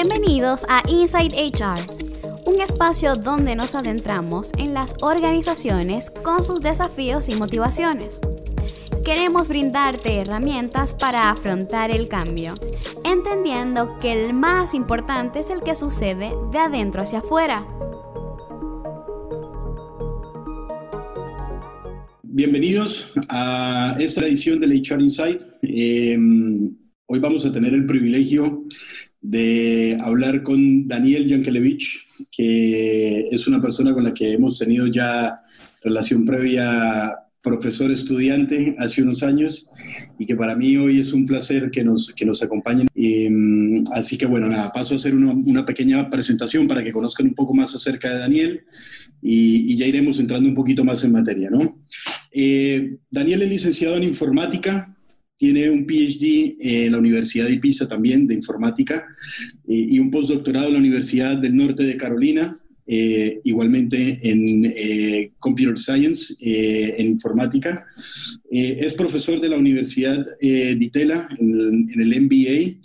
Bienvenidos a Inside HR, un espacio donde nos adentramos en las organizaciones con sus desafíos y motivaciones. Queremos brindarte herramientas para afrontar el cambio, entendiendo que el más importante es el que sucede de adentro hacia afuera. Bienvenidos a esta edición de la HR Insight. Em, hoy vamos a tener el privilegio de hablar con Daniel Yankelevich, que es una persona con la que hemos tenido ya relación previa profesor-estudiante hace unos años y que para mí hoy es un placer que nos, que nos acompañen. Em, así que bueno, nada, paso a hacer una, pequeña presentación para que conozcan un poco más acerca de Daniel y, ya iremos entrando un poquito más en materia, ¿no? Eh, Daniel es licenciado en informática, tiene un PhD en la Universidad de Pisa también de informática eh, y un postdoctorado en la Universidad del Norte de Carolina, eh, igualmente en Computer Science, en informática. es profesor de la Universidad de Itela en, en el MBA.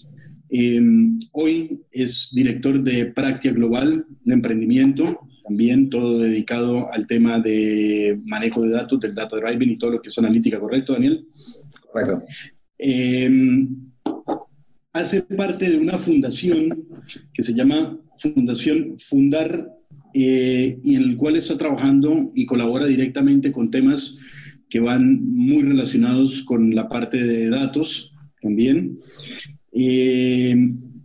hoy es director de Práctica Global, un emprendimiento también todo dedicado al tema de manejo de datos, del data driving y todo lo que es analítica, ¿correcto, Daniel? Correcto. Em, hace parte de una fundación que se llama Fundación Fundar eh, y en el cual está trabajando y colabora directamente con temas que van muy relacionados con la parte de datos también. Eh,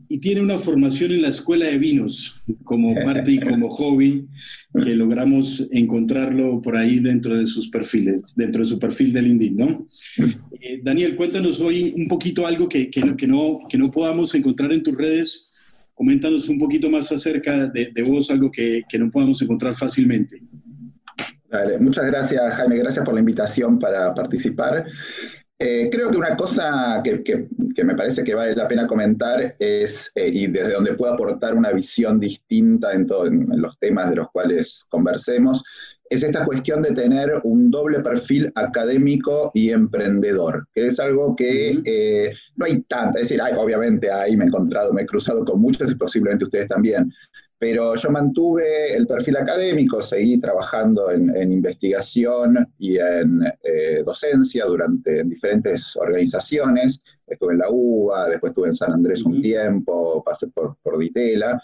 y tiene una formación en la escuela de vinos como parte y como hobby que logramos encontrarlo por ahí dentro de sus perfiles, dentro de su perfil de LinkedIn, ¿no? Eh, Daniel, cuéntanos hoy un poquito algo que, que, no, que, no, que no podamos encontrar en tus redes. Coméntanos un poquito más acerca de, de vos, algo que, que no podamos encontrar fácilmente. muchas gracias, Jaime. Gracias por la invitación para participar. Eh, creo que una cosa que, que, me parece que vale la pena comentar es, eh, y desde donde puedo aportar una visión distinta en, todo, en, los temas de los cuales conversemos, es esta cuestión de tener un doble perfil académico y emprendedor, que es algo que eh, no hay tanta, es decir, obviamente ahí me he encontrado, me he cruzado con muchos y posiblemente ustedes también, pero yo mantuve el perfil académico, seguí trabajando en, investigación y en eh, docencia durante en diferentes organizaciones. Estuve en la UBA, después estuve en San Andrés un tiempo, pasé por, por Ditela.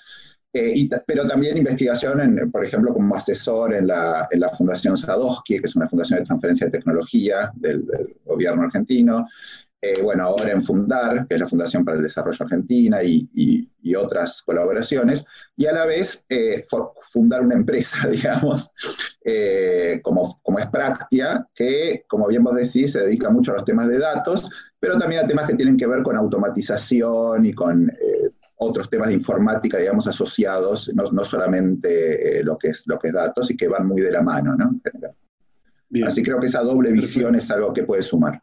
Eh, pero también investigación, por ejemplo, como asesor en la, en la, Fundación Sadowski, que es una fundación de transferencia de tecnología del, del gobierno argentino. Eh, bueno, ahora en Fundar, que es la Fundación para el Desarrollo Argentina y, otras colaboraciones, y a la vez eh, fundar una empresa, digamos, eh, como, como es Practia, que, como bien vos decís, se dedica mucho a los temas de datos, pero también a temas que tienen que ver con automatización y con otros temas de informática, digamos, asociados, no, solamente lo, que es, lo que es datos, y que van muy de la mano, ¿no? Así creo que esa doble visión es algo que puede sumar.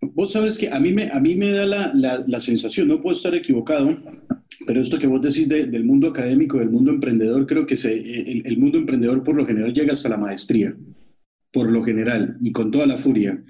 Vos sabes que a mí me, a mí me da la, la, sensación, no puedo estar equivocado, pero esto que vos decís del mundo académico, del mundo emprendedor, creo que se, el, el, mundo emprendedor por lo general llega hasta la maestría, por lo general, y con toda la furia.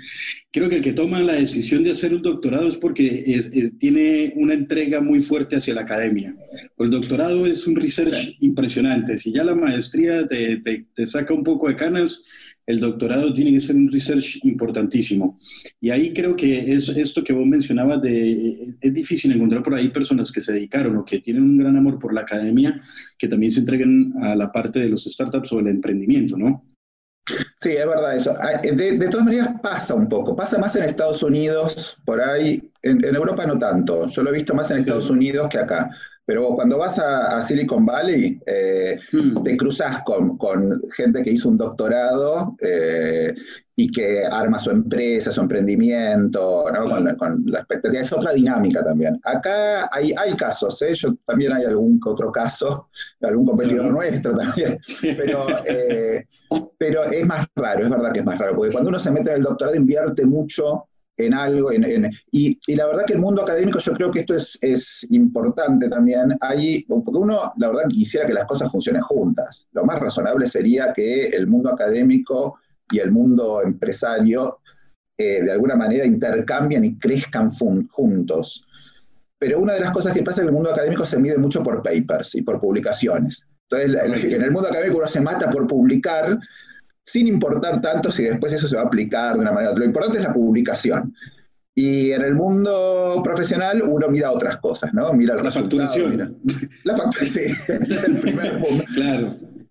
Creo que el que toma la decisión de hacer un doctorado es porque es, tiene una entrega muy fuerte hacia la academia. El doctorado es un research impresionante. Si ya la maestría te, te, te saca un poco de canas, el doctorado tiene que ser un research importantísimo. Y ahí creo que es esto que vos mencionabas de, es difícil encontrar por ahí personas que se dedicaron o que tienen un gran amor por la academia, que también se entreguen a la parte de los startups o el emprendimiento, ¿no? Sí, es verdad eso. Ah, de, todas maneras pasa un poco, pasa más en Estados Unidos, por ahí, en, en Europa no tanto, yo lo he visto más en Estados Unidos que acá. Pero cuando vas a, Silicon Valley, eh, hmm. te cruzas con, gente que hizo un doctorado eh, y que arma su empresa, su emprendimiento, con, la expectativa. Es otra dinámica también. Acá hay, hay casos, ¿eh? Yo, también hay algún otro caso, algún competidor nuestro también, pero, pero es más raro, es verdad que es más raro, porque cuando uno se mete en el doctorado invierte mucho en algo. Y, la verdad que el mundo académico, yo creo que esto es, es importante también. Hay, porque uno, la verdad, quisiera que las cosas funcionen juntas. Lo más razonable sería que el mundo académico y el mundo empresario eh, de alguna manera intercambien y crezcan juntos. pero una de las cosas que pasa en el mundo académico se mide mucho por papers y por publicaciones. Entonces, en el mundo académico uno se mata por publicar, sin importar tanto si después eso se va a aplicar de una manera. Lo importante es la publicación. Y en el mundo profesional uno mira otras cosas, ¿no? Mira la facturación. La facturación, sí, ese es el primer punto. claro.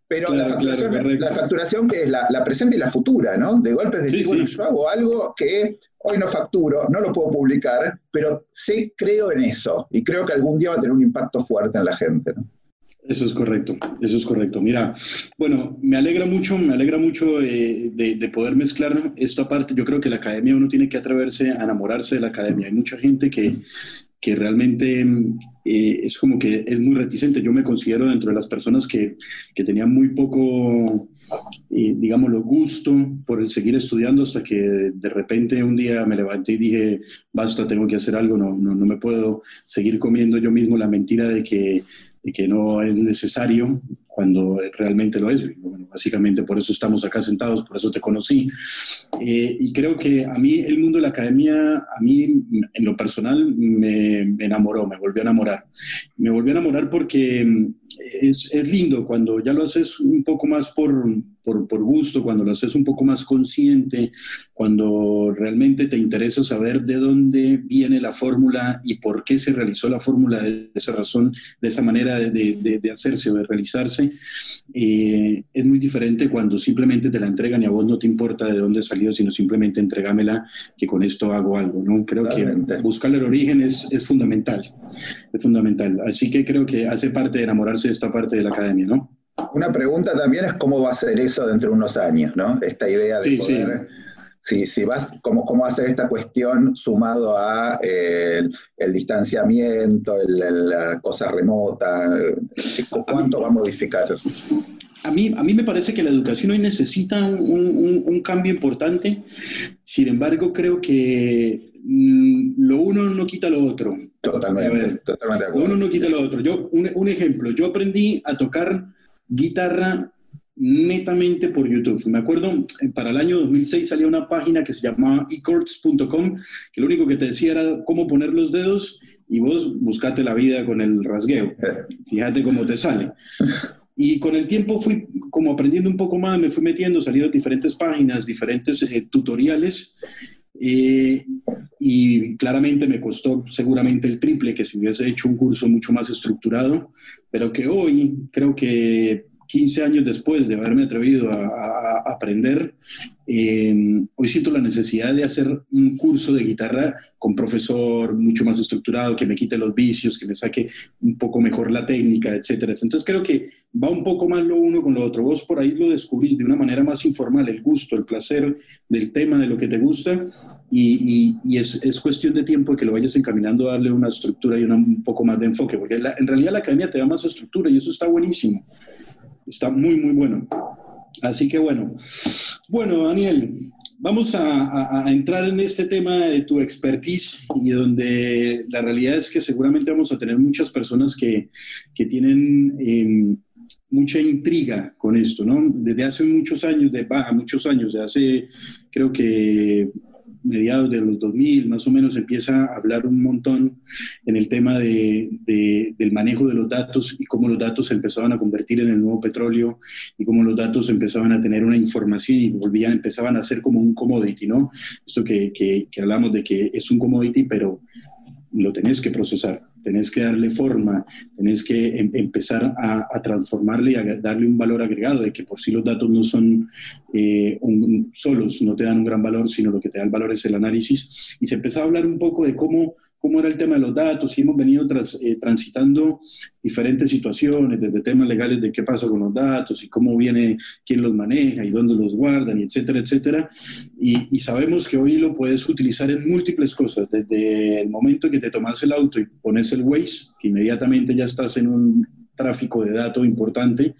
Pero la, facturación, la, facturación, que es la, presente y la futura, ¿no? De golpe es decir, bueno, yo hago algo que hoy no facturo, no lo puedo publicar, pero sí creo en eso y creo que algún día va a tener un impacto fuerte en la gente, ¿no? Eso es correcto, eso es correcto. Mira, bueno, me alegra mucho, me alegra mucho de, poder mezclar esto aparte. Yo creo que la academia uno tiene que atreverse a enamorarse de la academia. Hay mucha gente que, que realmente eh, es como que es muy reticente. Yo me considero dentro de las personas que, que tenían muy poco, eh, digamos, lo gusto por el seguir estudiando hasta que de repente un día me levanté y dije, basta, tengo que hacer algo, no, no, no me puedo seguir comiendo yo mismo la mentira de que y que no es necesario cuando realmente lo es. Bueno, básicamente por eso estamos acá sentados, por eso te conocí. Eh, y creo que a mí el mundo de la academia, a mí en lo personal me, enamoró, me volvió a enamorar. Me volvió a enamorar porque es, es, lindo cuando ya lo haces un poco más por, por, por, gusto, cuando lo haces un poco más consciente, cuando realmente te interesa saber de dónde viene la fórmula y por qué se realizó la fórmula de esa razón, de esa manera de, de, de hacerse o de realizarse, eh, es muy diferente cuando simplemente te la entregan y a vos no te importa de dónde salió, sino simplemente entregámela, que con esto hago algo. ¿no? Creo que buscar el origen es, es fundamental, es fundamental. Así que creo que hace parte de enamorarse de esta parte de la academia, ¿no? Una pregunta también es cómo va a ser eso dentro de unos años, ¿no? Esta idea de poder... Si, si, vas, cómo, cómo hacer esta cuestión sumado a eh, el, distanciamiento, la cosa remota, ¿cuánto va a modificar? A mí, a mí me parece que la educación hoy necesita un, un, cambio importante, sin embargo creo que mm, lo uno no quita lo otro. Totalmente, totalmente de acuerdo. Uno no quita lo otro. Yo, un, un ejemplo, yo aprendí a tocar guitarra netamente por YouTube. Me acuerdo, eh, para el año 2006 salía una página que se llamaba ecords.com, que lo único que te decía era cómo poner los dedos y vos buscate la vida con el rasgueo. Fíjate cómo te sale. Y con el tiempo fui como aprendiendo un poco más, me fui metiendo, salieron diferentes páginas, diferentes eh, tutoriales. Eh, y claramente me costó seguramente el triple que si hubiese hecho un curso mucho más estructurado, pero que hoy creo que 15 años después de haberme atrevido a, aprender, eh, hoy siento la necesidad de hacer un curso de guitarra con profesor mucho más estructurado, que me quite los vicios, que me saque un poco mejor la técnica, etcétera. Entonces creo que va un poco más lo uno con lo otro. Vos por ahí lo descubrís de una manera más informal, el gusto, el placer del tema, de lo que te gusta, y, es, es, cuestión de tiempo que lo vayas encaminando a darle una estructura y un poco más de enfoque, porque en realidad la academia te da más estructura y eso está buenísimo. Está muy, muy bueno. Así que bueno. Bueno, Daniel, vamos a, entrar en este tema de tu expertise y donde la realidad es que seguramente vamos a tener muchas personas que, que tienen em, mucha intriga con esto, ¿no? Desde hace muchos años, de baja, muchos años, de hace creo que mediados de los 2000, más o menos, empieza a hablar un montón en el tema de, del manejo de los datos y cómo los datos se empezaban a convertir en el nuevo petróleo y cómo los datos empezaban a tener una información y volvían, empezaban a ser como un commodity, ¿no? Esto que, que, que hablamos de que es un commodity, pero lo tenés que procesar tenés que darle forma, tenés que em, empezar a, transformarle y a darle un valor agregado, de que por sí los datos no son eh, solos, no te dan un gran valor, sino lo que te da el valor es el análisis. Y se empezó a hablar un poco de cómo cómo era el tema de los datos y hemos venido eh, transitando diferentes situaciones, desde temas legales de qué pasa con los datos y cómo viene, quién los maneja y dónde los guardan, y etcétera, etcétera. Y, y, sabemos que hoy lo puedes utilizar en múltiples cosas, desde el momento que te tomas el auto y pones el Waze, que inmediatamente ya estás en un tráfico de datos importante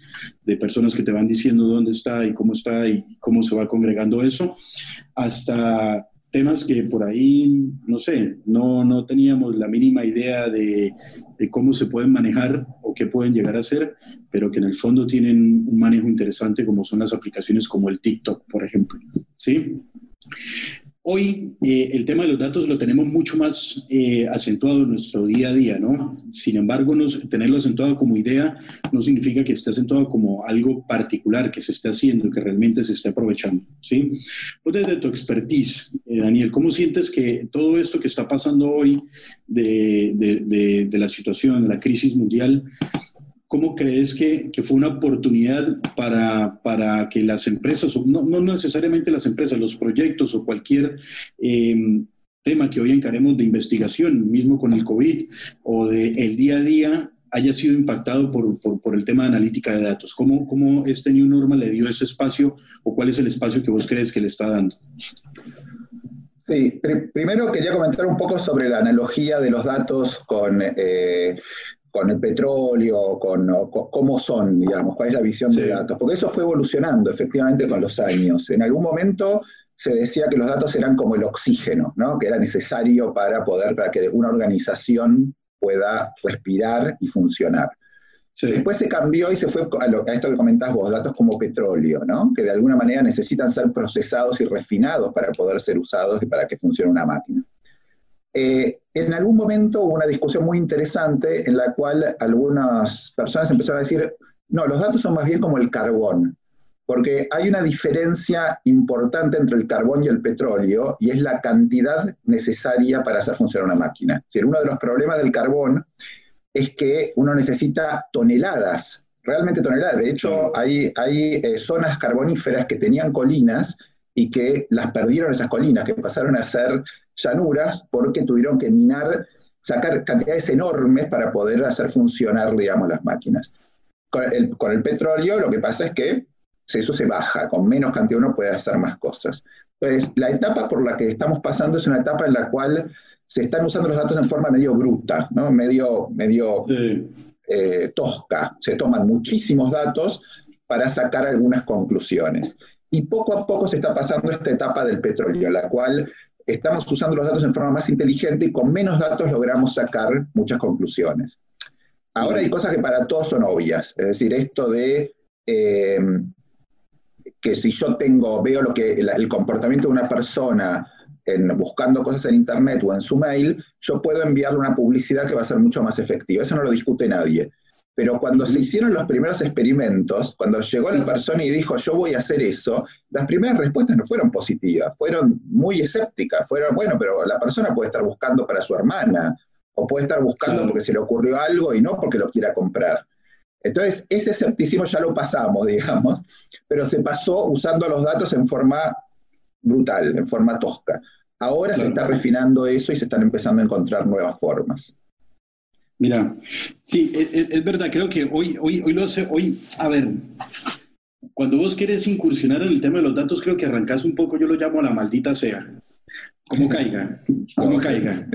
de personas que te van diciendo dónde está y cómo está y cómo se va congregando eso, hasta temas que por ahí, no sé, no, no teníamos la mínima idea de, cómo se pueden manejar o qué pueden llegar a ser, pero que en el fondo tienen un manejo interesante como son las aplicaciones como el TikTok, por ejemplo. ¿Sí? Hoy eh, el tema de los datos lo tenemos mucho más eh, acentuado en nuestro día a día, ¿no? Sin embargo, tenerlo acentuado como idea no significa que esté acentuado como algo particular que se esté haciendo, que realmente se esté aprovechando, ¿sí? Pues desde tu expertise, eh, Daniel, ¿cómo sientes que todo esto que está pasando hoy de, de, de la situación, de la crisis mundial, ¿cómo crees que, fue una oportunidad para, para que las empresas, no, necesariamente las empresas, los proyectos o cualquier eh, tema que hoy encaremos de investigación, mismo con el COVID o de el día a día, haya sido impactado por, por, el tema de analítica de datos? ¿Cómo, ¿Cómo este New Normal le dio ese espacio o cuál es el espacio que vos crees que le está dando? Sí, pr primero quería comentar un poco sobre la analogía de los datos con... Eh, con el petróleo, con, cómo son, digamos, cuál es la visión de datos, porque eso fue evolucionando efectivamente con los años. En algún momento se decía que los datos eran como el oxígeno, ¿no? que era necesario para poder, para que una organización pueda respirar y funcionar. Después se cambió y se fue a, lo, a, esto que comentás vos, datos como petróleo, ¿no? que de alguna manera necesitan ser procesados y refinados para poder ser usados y para que funcione una máquina. Eh, en algún momento hubo una discusión muy interesante en la cual algunas personas empezaron a decir, no, los datos son más bien como el carbón, porque hay una diferencia importante entre el carbón y el petróleo y es la cantidad necesaria para hacer funcionar una máquina. Es uno de los problemas del carbón es que uno necesita toneladas, realmente toneladas. De hecho, hay, hay eh, zonas carboníferas que tenían colinas y que las perdieron esas colinas, que pasaron a ser llanuras porque tuvieron que minar, sacar cantidades enormes para poder hacer funcionar, digamos, las máquinas. Con el, petróleo lo que pasa es que eso se baja, con menos cantidad uno puede hacer más cosas. Entonces, la etapa por la que estamos pasando es una etapa en la cual se están usando los datos en forma medio bruta, ¿no? medio, medio eh, tosca. Se toman muchísimos datos para sacar algunas conclusiones. Y poco a poco se está pasando esta etapa del petróleo, la cual estamos usando los datos en forma más inteligente y con menos datos logramos sacar muchas conclusiones. Ahora hay cosas que para todos son obvias, es decir, esto de eh, que si yo tengo, veo lo que el, comportamiento de una persona buscando cosas en internet o en su mail, yo puedo enviarle una publicidad que va a ser mucho más efectiva. Eso no lo discute nadie. Pero cuando se hicieron los primeros experimentos, cuando llegó la persona y dijo yo voy a hacer eso, las primeras respuestas no fueron positivas, fueron muy escépticas, fueron, bueno, pero la persona puede estar buscando para su hermana, o puede estar buscando porque se le ocurrió algo y no porque lo quiera comprar. Entonces, ese escepticismo ya lo pasamos, digamos, pero se pasó usando los datos en forma brutal, en forma tosca. Ahora se está refinando eso y se están empezando a encontrar nuevas formas. Mira, sí, es, verdad, creo que hoy, hoy, hoy lo sé, hoy, a ver, cuando vos quieres incursionar en el tema de los datos, creo que arrancas un poco, yo lo llamo la maldita sea. Como caiga, como caiga.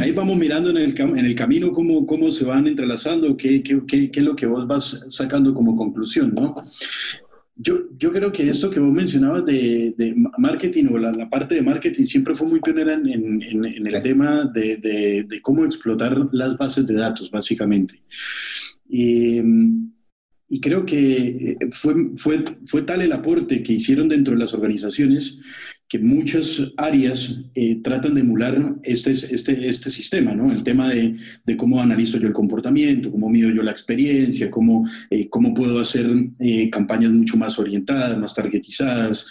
Ahí vamos mirando en el, en el camino cómo, cómo se van entrelazando, qué, qué, qué, qué es lo que vos vas sacando como conclusión, ¿no? Yo, yo creo que esto que vos mencionabas de, de marketing o la, la, parte de marketing siempre fue muy pionera en, en, en el tema de, de, de, cómo explotar las bases de datos, básicamente. Y, y creo que fue, fue, fue tal el aporte que hicieron dentro de las organizaciones que muchas áreas eh, tratan de emular este, este, este sistema, ¿no? El tema de, de, cómo analizo yo el comportamiento, cómo mido yo la experiencia, cómo, eh, cómo puedo hacer eh, campañas mucho más orientadas, más targetizadas,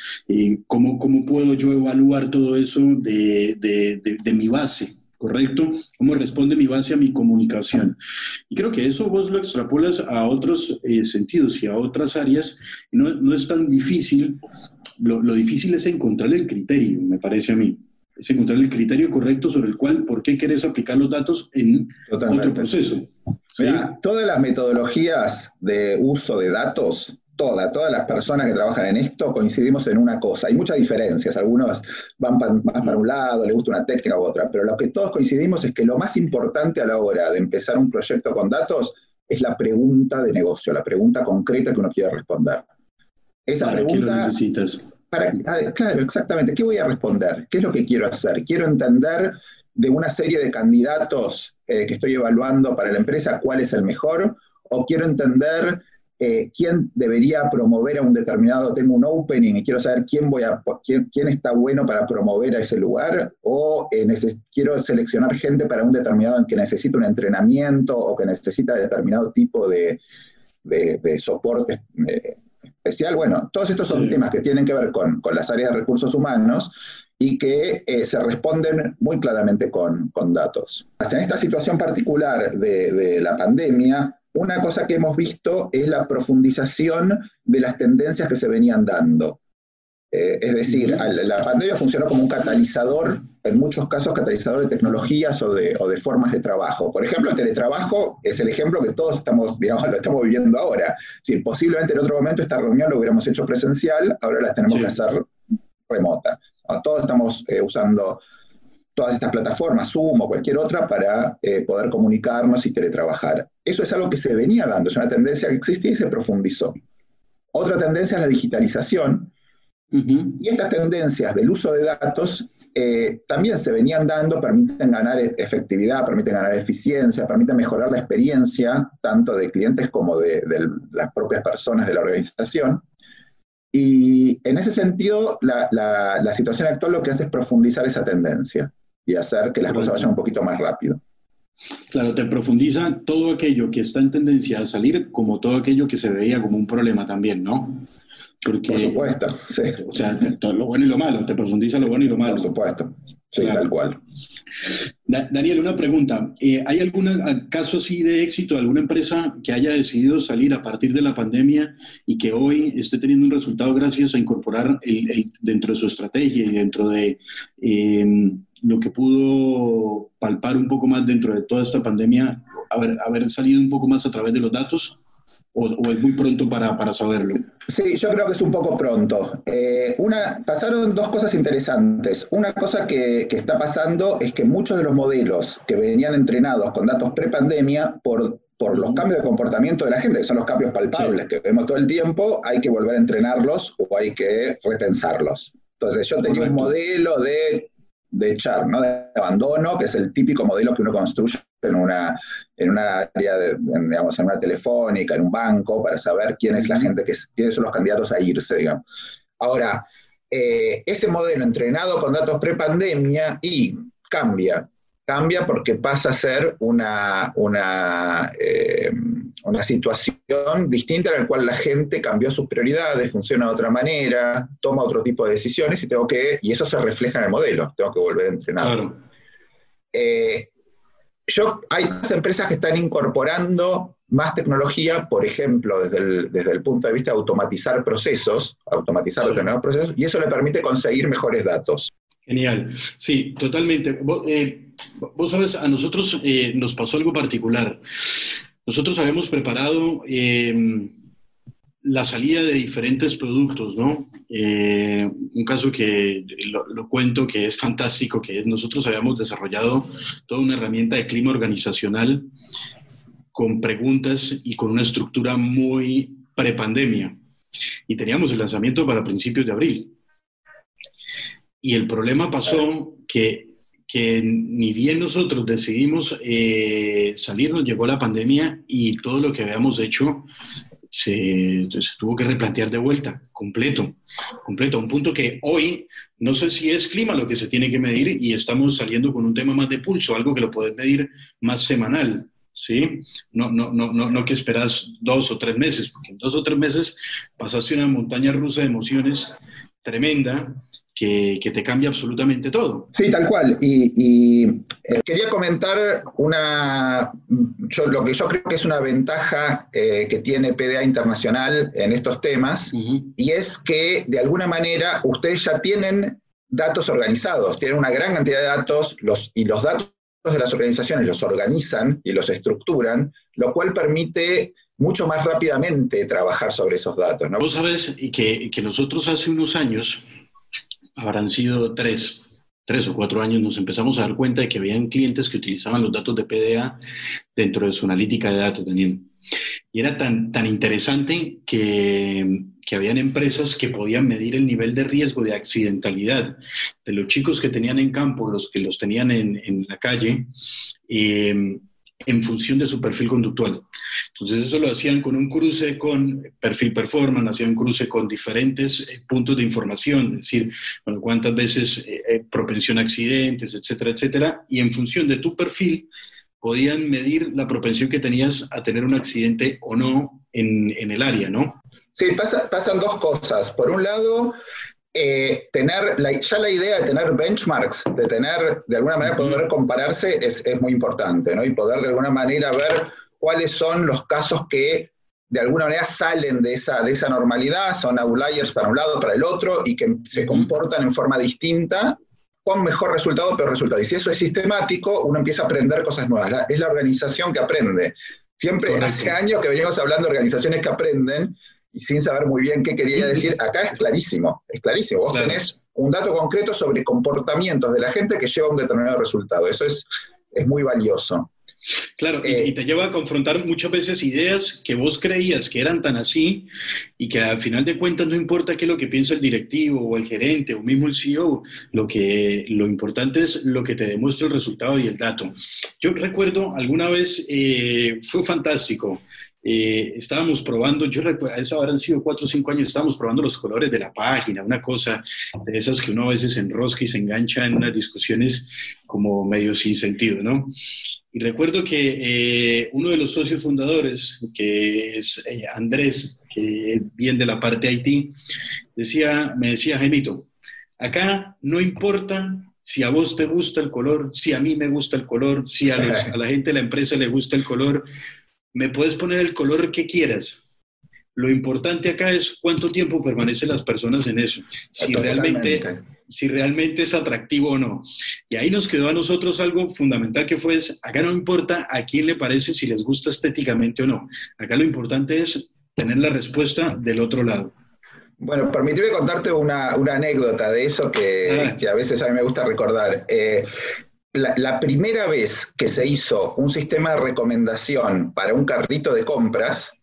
cómo, cómo puedo yo evaluar todo eso de, de, de mi base, ¿correcto? ¿Cómo responde mi base a mi comunicación? Y creo que eso vos lo extrapolas a otros sentidos y a otras áreas, no, no es tan difícil lo, difícil es encontrar el criterio, me parece a mí. Es encontrar el criterio correcto sobre el cual, por qué querés aplicar los datos en otro proceso. todas las metodologías de uso de datos, todas, todas las personas que trabajan en esto coincidimos en una cosa. Hay muchas diferencias, algunos van más para un lado, les gusta una técnica u otra, pero lo que todos coincidimos es que lo más importante a la hora de empezar un proyecto con datos es la pregunta de negocio, la pregunta concreta que uno quiere responder. Esa ¿Para pregunta. Qué lo necesitas? claro, exactamente. ¿Qué voy a responder? ¿Qué es lo que quiero hacer? Quiero entender de una serie de candidatos eh, que estoy evaluando para la empresa cuál es el mejor, o quiero entender eh, quién debería promover a un determinado, tengo un opening y quiero saber quién, voy a, quién, quién está bueno para promover a ese lugar, o eh, quiero seleccionar gente para un determinado en que necesita un entrenamiento o que necesita determinado tipo de, de, soporte eh, especial. Bueno, todos estos son temas que tienen que ver con, con, las áreas de recursos humanos y que se responden muy claramente con, con, datos. En esta situación particular de, de la pandemia, una cosa que hemos visto es la profundización de las tendencias que se venían dando. Eh, es decir, la pandemia funcionó como un catalizador, en muchos casos catalizador de tecnologías o de, formas de trabajo. Por ejemplo, el teletrabajo es el ejemplo que todos estamos, digamos, lo estamos viviendo ahora. Si posiblemente en otro momento esta reunión lo hubiéramos hecho presencial, ahora la tenemos que hacer remota. Todos estamos eh, usando todas estas plataformas, Zoom o cualquier otra, para eh, poder comunicarnos y teletrabajar. Eso es algo que se venía dando, es una tendencia que existía y se profundizó. Otra tendencia es la digitalización, y estas tendencias del uso de datos eh, también se venían dando, permiten ganar e-, efectividad, permiten ganar eficiencia, permiten mejorar la experiencia tanto de clientes como de, las propias personas de la organización. Y en ese sentido, la, la situación actual lo que hace es profundizar esa tendencia y hacer que las cosas vayan un poquito más rápido. Claro, te profundiza todo aquello que está en tendencia a salir como todo aquello que se veía como un problema también, ¿no? Porque, Por supuesto, sí. O sea, lo bueno y lo malo, te profundiza lo bueno y lo malo. Por supuesto, sí, tal cual. Daniel, una pregunta. Eh, ¿Hay algún caso así de éxito de alguna empresa que haya decidido salir a partir de la pandemia y que hoy esté teniendo un resultado gracias a incorporar el, dentro de su estrategia y dentro de... Eh, lo que pudo palpar un poco más dentro de toda esta pandemia, haber, haber salido un poco más a través de los datos? ¿O, es muy pronto para, para, saberlo? Sí, yo creo que es un poco pronto. Eh, una, pasaron dos cosas interesantes. Una cosa que, que, está pasando es que muchos de los modelos que venían entrenados con datos pre-pandemia, por, por los cambios de comportamiento de la gente, que son los cambios palpables que vemos todo el tiempo, hay que volver a entrenarlos o hay que repensarlos. Entonces yo tenía un modelo de de echar, ¿no? de abandono, que es el típico modelo que uno construye en una, en una área, de, digamos, en una telefónica, en un banco, para saber quién es la gente, que, quiénes son los candidatos a irse, digamos. Ahora, eh, ese modelo entrenado con datos pre-pandemia y cambia, cambia porque pasa a ser una, una eh, una situación distinta en la cual la gente cambió sus prioridades, funciona de otra manera, toma otro tipo de decisiones y tengo que, y eso se refleja en el modelo, tengo que volver a entrenar. Eh, yo, hay empresas que están incorporando más tecnología, por ejemplo, desde el, desde el punto de vista de automatizar procesos, automatizar determinados procesos, y eso le permite conseguir mejores datos. Genial, sí, totalmente. Vos, eh, sabes, a nosotros eh, nos pasó algo particular. Nosotros habíamos preparado em, la salida de diferentes productos, ¿no? Eh, un caso que lo, cuento que es fantástico, que nosotros habíamos desarrollado toda una herramienta de clima organizacional con preguntas y con una estructura muy prepandemia. Y teníamos el lanzamiento para principios de abril. Y el problema pasó que que ni bien nosotros decidimos eh, salir, nos llegó la pandemia y todo lo que habíamos hecho se, tuvo que replantear de vuelta, completo, completo, a un punto que hoy no sé si es clima lo que se tiene que medir y estamos saliendo con un tema más de pulso, algo que lo puedes medir más semanal, ¿sí? No, no, no, no, no que esperas dos o tres meses, porque en dos o tres meses pasaste una montaña rusa de emociones tremenda que, te cambia absolutamente todo. Sí, tal cual. Y, eh, quería comentar una, lo que yo creo que es una ventaja eh, que tiene PDA Internacional en estos temas, y es que de alguna manera ustedes ya tienen datos organizados, tienen una gran cantidad de datos los, y los datos de las organizaciones los organizan y los estructuran, lo cual permite mucho más rápidamente trabajar sobre esos datos. ¿no? Vos sabés que, que nosotros hace unos años habrán sido tres, tres o cuatro años, nos empezamos a dar cuenta de que habían clientes que utilizaban los datos de PDA dentro de su analítica de datos, Daniel. Y era tan, tan interesante que, que habían empresas que podían medir el nivel de riesgo de accidentalidad de los chicos que tenían en campo, los que los tenían en, en la calle, eh, en función de su perfil conductual. Entonces eso lo hacían con un cruce con perfil performance, hacían un cruce con diferentes eh, puntos de información, es decir, bueno, cuántas veces eh, eh, propensión a accidentes, etcétera, etcétera, y en función de tu perfil podían medir la propensión que tenías a tener un accidente o no en, en el área, ¿no? Sí, pasan dos cosas. Por un lado, eh, tener ya la idea de tener benchmarks, de tener, de alguna manera, poder compararse es, es, muy importante, ¿no? Y poder de alguna manera ver cuáles son los casos que de alguna manera salen de esa, de esa normalidad, son outliers para un lado, para el otro, y que se comportan en forma distinta, con mejor resultado, peor resultado. Y si eso es sistemático, uno empieza a aprender cosas nuevas. es la organización que aprende. Siempre hace años que venimos hablando de organizaciones que aprenden, y sin saber muy bien qué quería decir, acá es clarísimo, es clarísimo. Vos tenés un dato concreto sobre comportamientos de la gente que lleva a un determinado resultado. Eso es, es muy valioso. Claro, y, eh, te lleva a confrontar muchas veces ideas que vos creías que eran tan así y que al final de cuentas no importa qué es lo que piensa el directivo o el gerente o mismo el CEO, lo, que, lo importante es lo que te demuestra el resultado y el dato. Yo recuerdo alguna vez, eh, fue fantástico, eh, estábamos probando, yo recuerdo, eso habrán sido cuatro o cinco años, estábamos probando los colores de la página, una cosa de esas que uno a veces enrosca y se engancha en unas discusiones como medio sin sentido, ¿no? Y recuerdo que eh, uno de los socios fundadores, que es eh, Andrés, que viene de la parte de Haití, decía, me decía, Jaimito, acá no importa si a vos te gusta el color, si a mí me gusta el color, si a, a la gente de la empresa le gusta el color, me puedes poner el color que quieras. Lo importante acá es cuánto tiempo permanecen las personas en eso. Si realmente, si realmente es atractivo o no. Y ahí nos quedó a nosotros algo fundamental que fue, acá no importa a quién le parece si les gusta estéticamente o no. Acá lo importante es tener la respuesta del otro lado. Bueno, permíteme contarte una, anécdota de eso que, ah. que, a veces a mí me gusta recordar. Eh, la, primera vez que se hizo un sistema de recomendación para un carrito de compras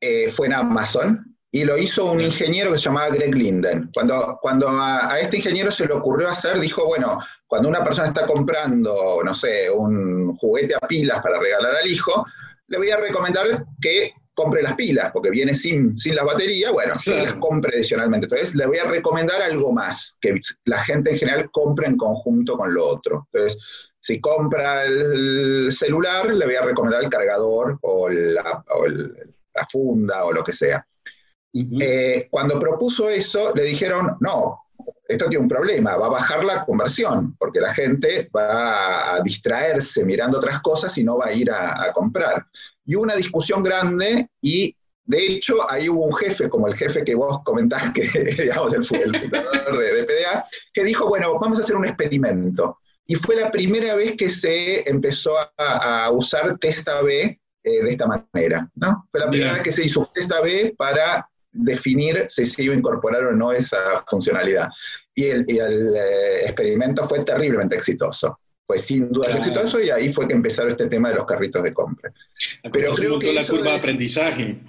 eh, fue en Amazon y lo hizo un ingeniero que se llamaba Greg Linden. Cuando, cuando a, este ingeniero se le ocurrió hacer, dijo, bueno, cuando una persona está comprando, no sé, un juguete a pilas para regalar al hijo, le voy a recomendar que compre las pilas, porque viene sin, sin la batería, bueno, las compre adicionalmente. Entonces, le voy a recomendar algo más, que la gente en general compre en conjunto con lo otro. Entonces, si compra el celular, le voy a recomendar el cargador o la, funda o lo que sea. Eh, cuando propuso eso, le dijeron, no, esto tiene un problema, va a bajar la conversión, porque la gente va a distraerse mirando otras cosas y no va a ir a comprar y una discusión grande y de hecho ahí hubo un jefe, como el jefe que vos comentás, que digamos el, fundador de, PDA, que dijo, bueno, vamos a hacer un experimento. Y fue la primera vez que se empezó a, usar test AB eh, de esta manera, ¿no? Fue la primera vez que se hizo un test AB para definir si se iba a incorporar o no esa funcionalidad. Y el, eh, experimento fue terriblemente exitoso fue sin duda exitoso y ahí fue que empezaron este tema de los carritos de compra. Pero creo que la curva de aprendizaje.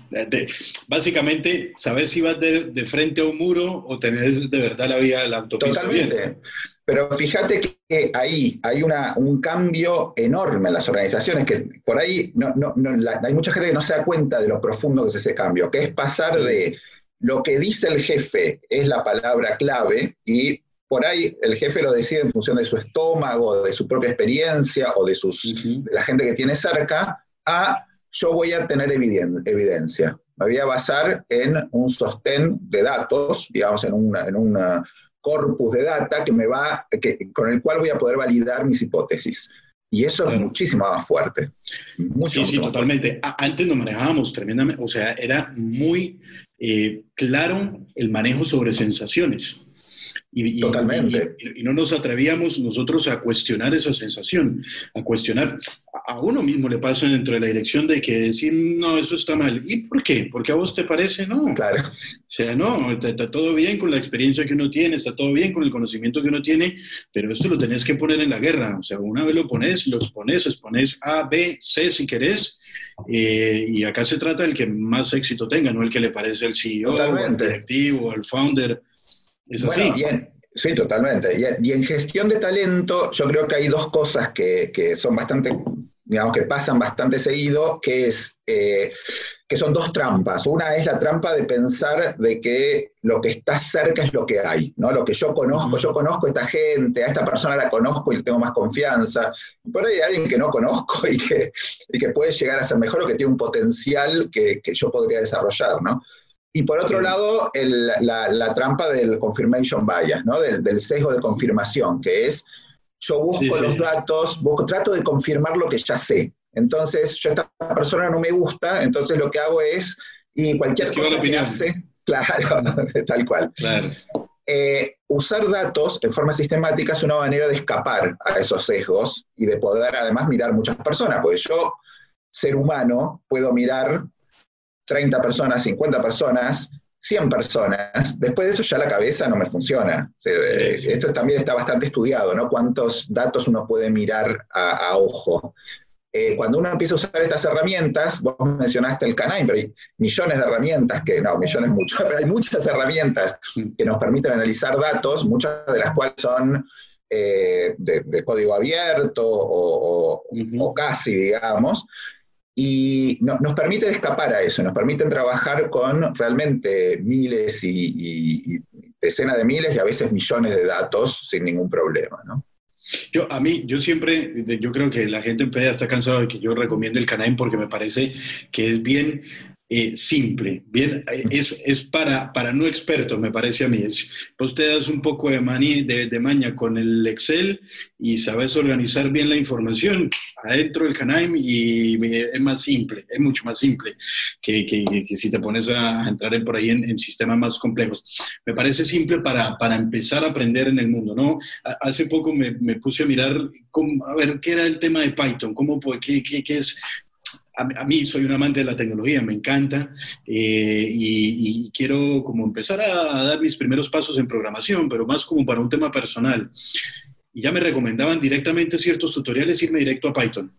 básicamente, sabes si vas de, frente a un muro o tenés de verdad la vía de la autopista. Totalmente. Pero fíjate que ahí hay una, un cambio enorme en las organizaciones, que por ahí no, no, hay mucha gente que no se da cuenta de lo profundo que es ese cambio, que es pasar de lo que dice el jefe es la palabra clave y por ahí el jefe lo decide en función de su estómago, de su propia experiencia o de, sus, la gente que tiene cerca, a yo voy a tener evidencia. Me voy a basar en un sostén de datos, digamos, en un en corpus de data que me va, que, con el cual voy a poder validar mis hipótesis. Y eso es muchísimo más fuerte. sí, sí, totalmente. Antes nos manejábamos tremendamente, o sea, era muy eh, claro el manejo sobre sensaciones. Y, Totalmente. Y, no nos atrevíamos nosotros a cuestionar esa sensación, a cuestionar. A uno mismo le pasa dentro de la dirección de que decir, no, eso está mal. ¿Y por qué? ¿Porque a vos te parece? No. Claro. O sea, no, está, todo bien con la experiencia que uno tiene, está todo bien con el conocimiento que uno tiene, pero esto lo tenés que poner en la guerra. O sea, una vez lo pones, lo expones, expones A, B, C si querés, eh, y acá se trata del que más éxito tenga, no el que le parece al CEO, al directivo, al founder bueno, Bien. Sí, totalmente. Y, en gestión de talento, yo creo que hay dos cosas que, son bastante digamos que pasan bastante seguido, que es eh, que son dos trampas. Una es la trampa de pensar de que lo que está cerca es lo que hay, ¿no? Lo que yo conozco, yo conozco a esta gente, a esta persona la conozco y le tengo más confianza. Por ahí hay alguien que no conozco y que, y que puede llegar a ser mejor o que tiene un potencial que, que yo podría desarrollar, ¿no? Y por otro lado, el, la, la, trampa del confirmation bias, ¿no? Del, del, sesgo de confirmación, que es yo busco sí, sí. los datos, busco, trato de confirmar lo que ya sé. Entonces, yo esta persona no me gusta, entonces lo que hago es, y cualquier es que cosa que hace, claro, tal cual. Claro. Eh, usar datos en forma sistemática es una manera de escapar a esos sesgos y de poder además mirar muchas personas, porque yo, ser humano, puedo mirar 30 personas, 50 personas, 100 personas, después de eso ya la cabeza no me funciona. O sea, esto también está bastante estudiado, ¿no? Cuántos datos uno puede mirar a, a ojo. Eh, cuando uno empieza a usar estas herramientas, vos mencionaste el canine, pero hay millones de herramientas que, no, millones mucho, pero hay muchas herramientas que nos permiten analizar datos, muchas de las cuales son eh, de, de, código abierto o, o, uh -huh. o casi, digamos, y no, nos permiten escapar a eso, nos permiten trabajar con realmente miles y, y, y, decenas de miles y a veces millones de datos sin ningún problema, ¿no? Yo, a mí, yo siempre, yo creo que la gente en PEDA está cansado de que yo recomiende el Canine porque me parece que es bien eh, simple, bien, es, es para, para no expertos, me parece a mí. Es, te das un poco de, mani, de, de, maña con el Excel y sabes organizar bien la información adentro del Canaim y es más simple, es mucho más simple que, que, que si te pones a entrar en, por ahí en, en, sistemas más complejos. Me parece simple para, para, empezar a aprender en el mundo, ¿no? Hace poco me, me puse a mirar, cómo, a ver, qué era el tema de Python, cómo, qué, qué, qué es a, mí soy un amante de la tecnología, me encanta eh, y, y, quiero como empezar a dar mis primeros pasos en programación, pero más como para un tema personal. Y ya me recomendaban directamente ciertos tutoriales irme directo a Python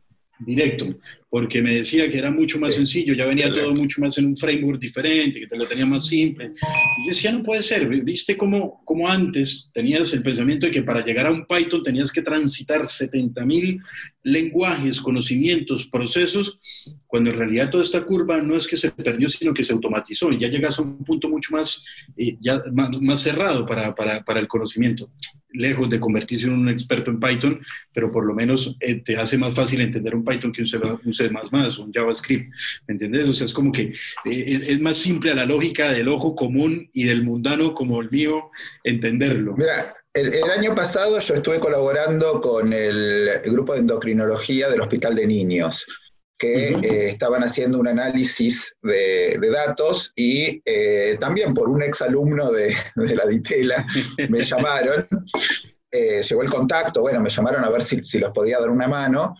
directo, porque me decía que era mucho más sencillo, ya venía todo mucho más en un framework diferente, que te lo tenía más simple. Y yo decía, no puede ser, viste cómo, cómo antes tenías el pensamiento de que para llegar a un Python tenías que transitar 70 mil lenguajes, conocimientos, procesos, cuando en realidad toda esta curva no es que se perdió, sino que se automatizó y ya llegas a un punto mucho más, eh, ya, más, más cerrado para, para, para el conocimiento lejos de convertirse en un experto en Python, pero por lo menos eh, te hace más fácil entender un Python que un C, un C++, un JavaScript, ¿me entiendes? O sea, es como que eh, es, más simple a la lógica del ojo común y del mundano como el mío entenderlo. Mira, el, año pasado yo estuve colaborando con el grupo de endocrinología del Hospital de Niños que uh -huh. eh, estaban haciendo un análisis de, de datos y eh, también por un exalumno de, de la Ditela me llamaron, eh, llegó el contacto, bueno, me llamaron a ver si, si, los podía dar una mano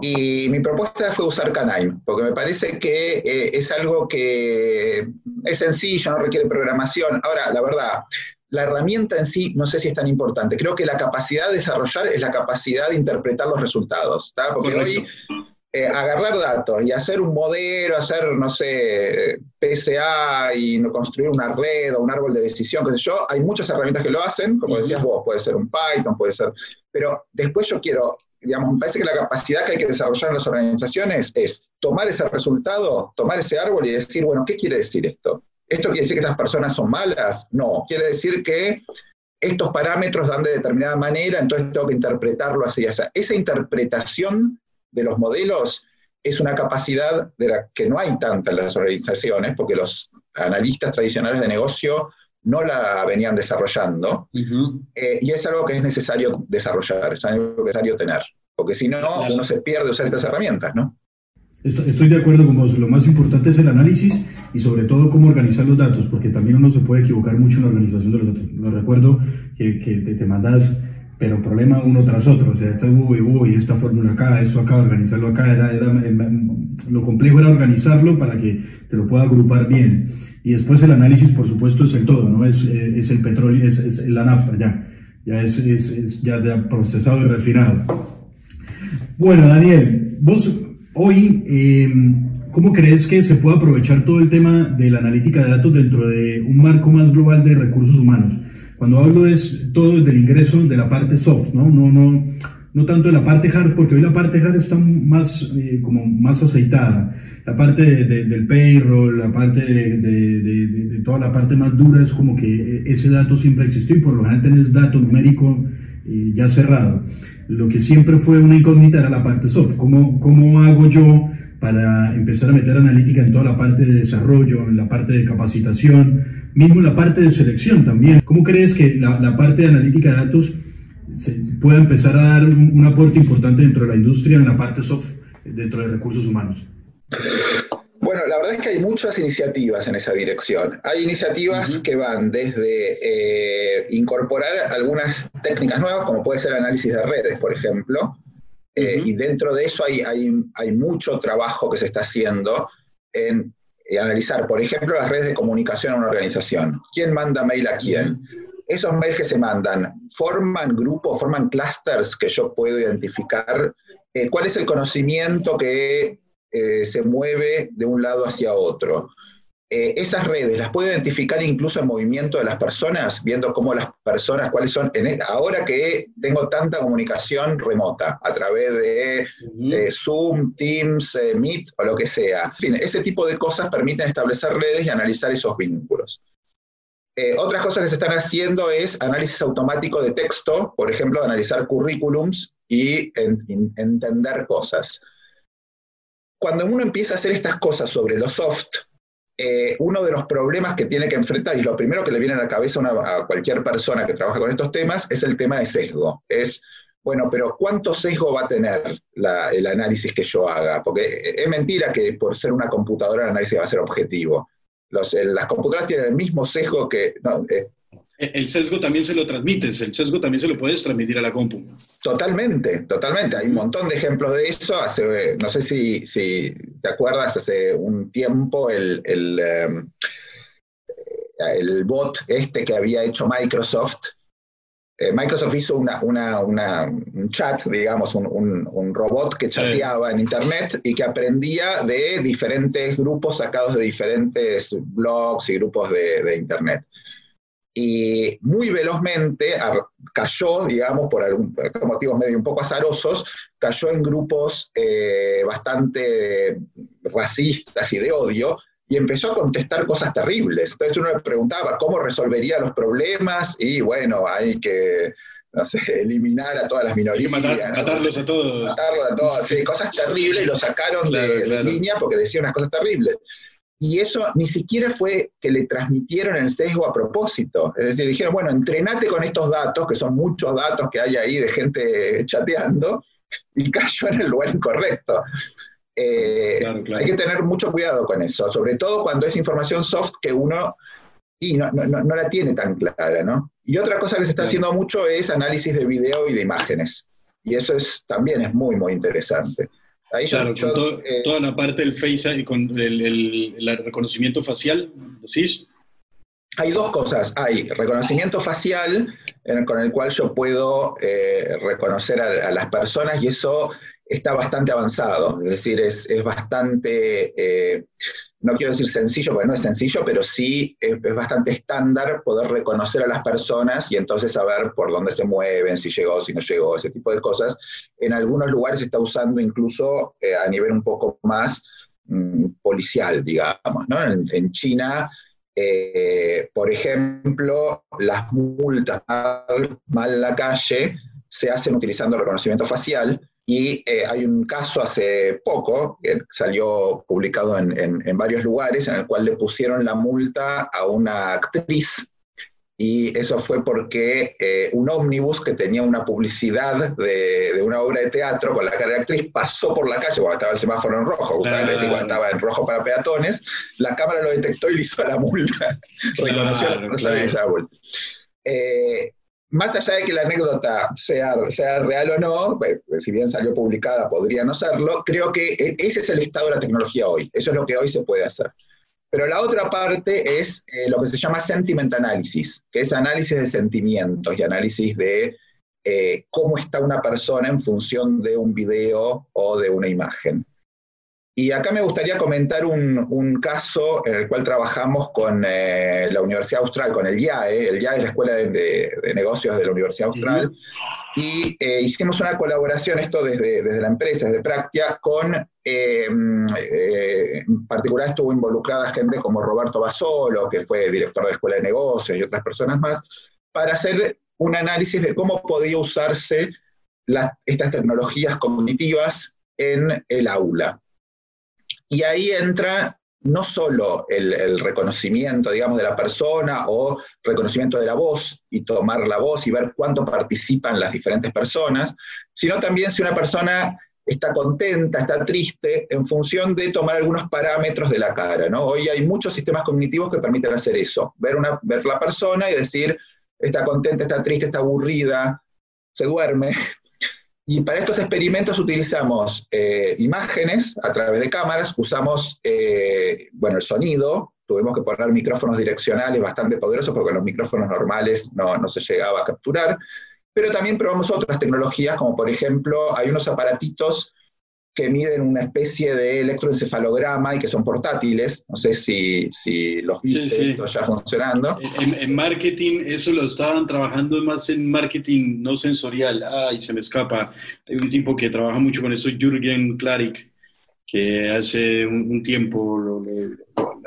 y mi propuesta fue usar Canine, porque me parece que es algo que es sencillo, no requiere programación. Ahora, la verdad, la herramienta en sí no sé si es tan importante. Creo que la capacidad de desarrollar es la capacidad de interpretar los resultados, ¿está? Porque Correcto. hoy eh, agarrar datos y hacer un modelo, hacer, no sé, PSA y construir una red o un árbol de decisión, qué sé yo, hay muchas herramientas que lo hacen, como decías vos, puede ser un Python, puede ser, pero después yo quiero, digamos, me parece que la capacidad que hay que desarrollar en las organizaciones es tomar ese resultado, tomar ese árbol y decir, bueno, ¿qué quiere decir esto? ¿Esto quiere decir que estas personas son malas? No, quiere decir que estos parámetros dan de determinada manera, entonces tengo que interpretarlo así. O sea, esa interpretación de los modelos es una capacidad de la que no hay tanta en las organizaciones, porque los analistas tradicionales de negocio no la venían desarrollando, uh -huh. eh, y es algo que es necesario desarrollar, es algo necesario tener, porque si no, claro. uno se pierde usar estas herramientas, ¿no? Estoy de acuerdo con vos, lo más importante es el análisis y sobre todo cómo organizar los datos, porque también uno se puede equivocar mucho en la organización de los datos. Lo recuerdo que, que te, te mandas pero problema uno tras otro, o sea, este, uy, uy, esta fórmula acá, eso acá, organizarlo acá, era, era, lo complejo era organizarlo para que te lo pueda agrupar bien. Y después el análisis, por supuesto, es el todo, ¿no? Es, es el petróleo, es, es, la nafta ya, ya es, es ya procesado y refinado. Bueno, Daniel, vos hoy, eh, ¿cómo crees que se puede aprovechar todo el tema de la analítica de datos dentro de un marco más global de recursos humanos? Cuando hablo es todo desde el ingreso de la parte soft, ¿no? No, no, no tanto de la parte hard, porque hoy la parte hard está más, eh, como más aceitada. La parte del payroll, la parte de, toda la parte más dura es como que ese dato siempre existió y por lo general tenés dato numérico eh, ya cerrado. Lo que siempre fue una incógnita era la parte soft. ¿Cómo, cómo hago yo para empezar a meter analítica en toda la parte de desarrollo, en la parte de capacitación, mismo en la parte de selección también? ¿Cómo crees que la, la parte de analítica de datos se pueda empezar a dar un, aporte importante dentro de la industria en la parte soft, dentro de recursos humanos? Bueno, la verdad es que hay muchas iniciativas en esa dirección. Hay iniciativas que van desde eh, incorporar algunas técnicas nuevas, como puede ser análisis de redes, por ejemplo, eh, y dentro de eso hay, hay, hay, mucho trabajo que se está haciendo en analizar, por ejemplo, las redes de comunicación en una organización. ¿Quién manda mail a quién? esos mails que se mandan, ¿forman grupos, forman clusters que yo puedo identificar? Eh, ¿Cuál es el conocimiento que eh, se mueve de un lado hacia otro? Eh, esas redes, ¿las puedo identificar incluso en movimiento de las personas, viendo cómo las personas, cuáles son, e, ahora que tengo tanta comunicación remota a través de Zoom, Teams, Meet o lo que sea? En fin, ese tipo de cosas permiten establecer redes y analizar esos vínculos. Eh, otras cosas que se están haciendo es análisis automático de texto, por ejemplo, analizar currículums y entender cosas. Cuando uno empieza a hacer estas cosas sobre lo soft, eh, uno de los problemas que tiene que enfrentar, y lo primero que le viene a la cabeza a cualquier persona que trabaja con estos temas, es el tema de sesgo. Es, bueno, pero ¿cuánto sesgo va a tener el análisis que yo haga? Porque es mentira que por ser una computadora el análisis va a ser objetivo las computadoras tienen el mismo sesgo que... Eh, el sesgo también se lo transmites, el sesgo también se lo puedes transmitir a la compu. Totalmente, totalmente. Hay un montón de ejemplos de eso. Hace, no sé si, si te acuerdas, hace un tiempo el, el, em, el bot este que había hecho Microsoft, eh, Microsoft hizo una, un chat, digamos, un, robot que chateaba en Internet y que aprendía de diferentes grupos sacados de diferentes blogs y grupos de, Internet. Y muy velozmente cayó, digamos, por, algún, motivos medio un poco azarosos, cayó en grupos eh, bastante racistas y de odio, y empezó a contestar cosas terribles. Entonces uno le preguntaba cómo resolvería los problemas y bueno, hay que, no sé, eliminar a todas las minorías. matarlos a todos. Matarlos a todos, sí, cosas terribles y lo sacaron de, línea porque decía unas cosas terribles. Y eso ni siquiera fue que le transmitieron el sesgo a propósito. Es decir, dijeron, bueno, entrenate con estos datos, que son muchos datos que hay ahí de gente chateando, y cayó en el lugar incorrecto. Eh, hay que tener mucho cuidado con eso, sobre todo cuando es información soft que uno y no, la tiene tan clara, ¿no? Y otra cosa que se está haciendo mucho es análisis de video y de imágenes. Y eso es, también es muy, muy interesante. Ahí claro, eh, toda la parte del face y con el, reconocimiento facial, ¿decís? Hay dos cosas. Hay reconocimiento facial, con el cual yo puedo eh, reconocer a, las personas y eso está bastante avanzado, es decir, es, bastante, eh, no quiero decir sencillo, porque no es sencillo, pero sí es, bastante estándar poder reconocer a las personas y entonces saber por dónde se mueven, si llegó, si no llegó, ese tipo de cosas. En algunos lugares se está usando incluso eh, a nivel un poco más mm, policial, digamos, ¿no? En, China... Eh, por ejemplo, las multas mal en la calle se hacen utilizando reconocimiento facial, y eh, hay un caso hace poco, que salió publicado en, varios lugares, en el cual le pusieron la multa a una actriz. Y eso fue porque eh, un ómnibus que tenía una publicidad de, una obra de teatro con la cara de actriz pasó por la calle cuando estaba el semáforo en rojo, justamente cuando estaba en rojo para peatones, la cámara lo detectó y le hizo la multa. Reconoció a la multa más allá de que la anécdota sea, sea real o no, pues, si bien salió publicada podría no serlo, creo que e, ese es el estado de la tecnología hoy. Eso es lo que hoy se puede hacer. Pero la otra parte es eh, lo que se llama sentiment analysis, que es análisis de sentimientos y análisis de eh, cómo está una persona en función de un video o de una imagen. Y acá me gustaría comentar un, caso en el cual trabajamos con eh, la Universidad Austral, con el IAE, el IAE es la Escuela de, Negocios de la Universidad Austral, y eh, hicimos una colaboración, esto desde, desde la empresa, desde Practia, con, eh, en particular estuvo involucrada gente como Roberto Basolo, que fue director de la Escuela de Negocios y otras personas más, para hacer un análisis de cómo podía usarse estas tecnologías cognitivas en el aula. Y ahí entra no solo el, reconocimiento, digamos, de la persona o reconocimiento de la voz y tomar la voz y ver cuánto participan las diferentes personas, sino también si una persona está contenta, está triste, en función de tomar algunos parámetros de la cara. ¿no? Hoy hay muchos sistemas cognitivos que permiten hacer eso, ver, una, ver la persona y decir, está contenta, está triste, está aburrida, se duerme, y para estos experimentos utilizamos eh, imágenes a través de cámaras, usamos, eh, bueno, el sonido, tuvimos que poner micrófonos direccionales bastante poderosos porque los micrófonos normales no, no se llegaba a capturar, pero también probamos otras tecnologías, como por ejemplo, hay unos aparatitos que miden una especie de electroencefalograma y que son portátiles. No sé si, si los viste ya funcionando. En, marketing, eso lo estaban trabajando más en marketing no sensorial. Ay, se me escapa. Hay un tipo que trabaja mucho con eso, Jürgen Klarik, que hace un, tiempo lo,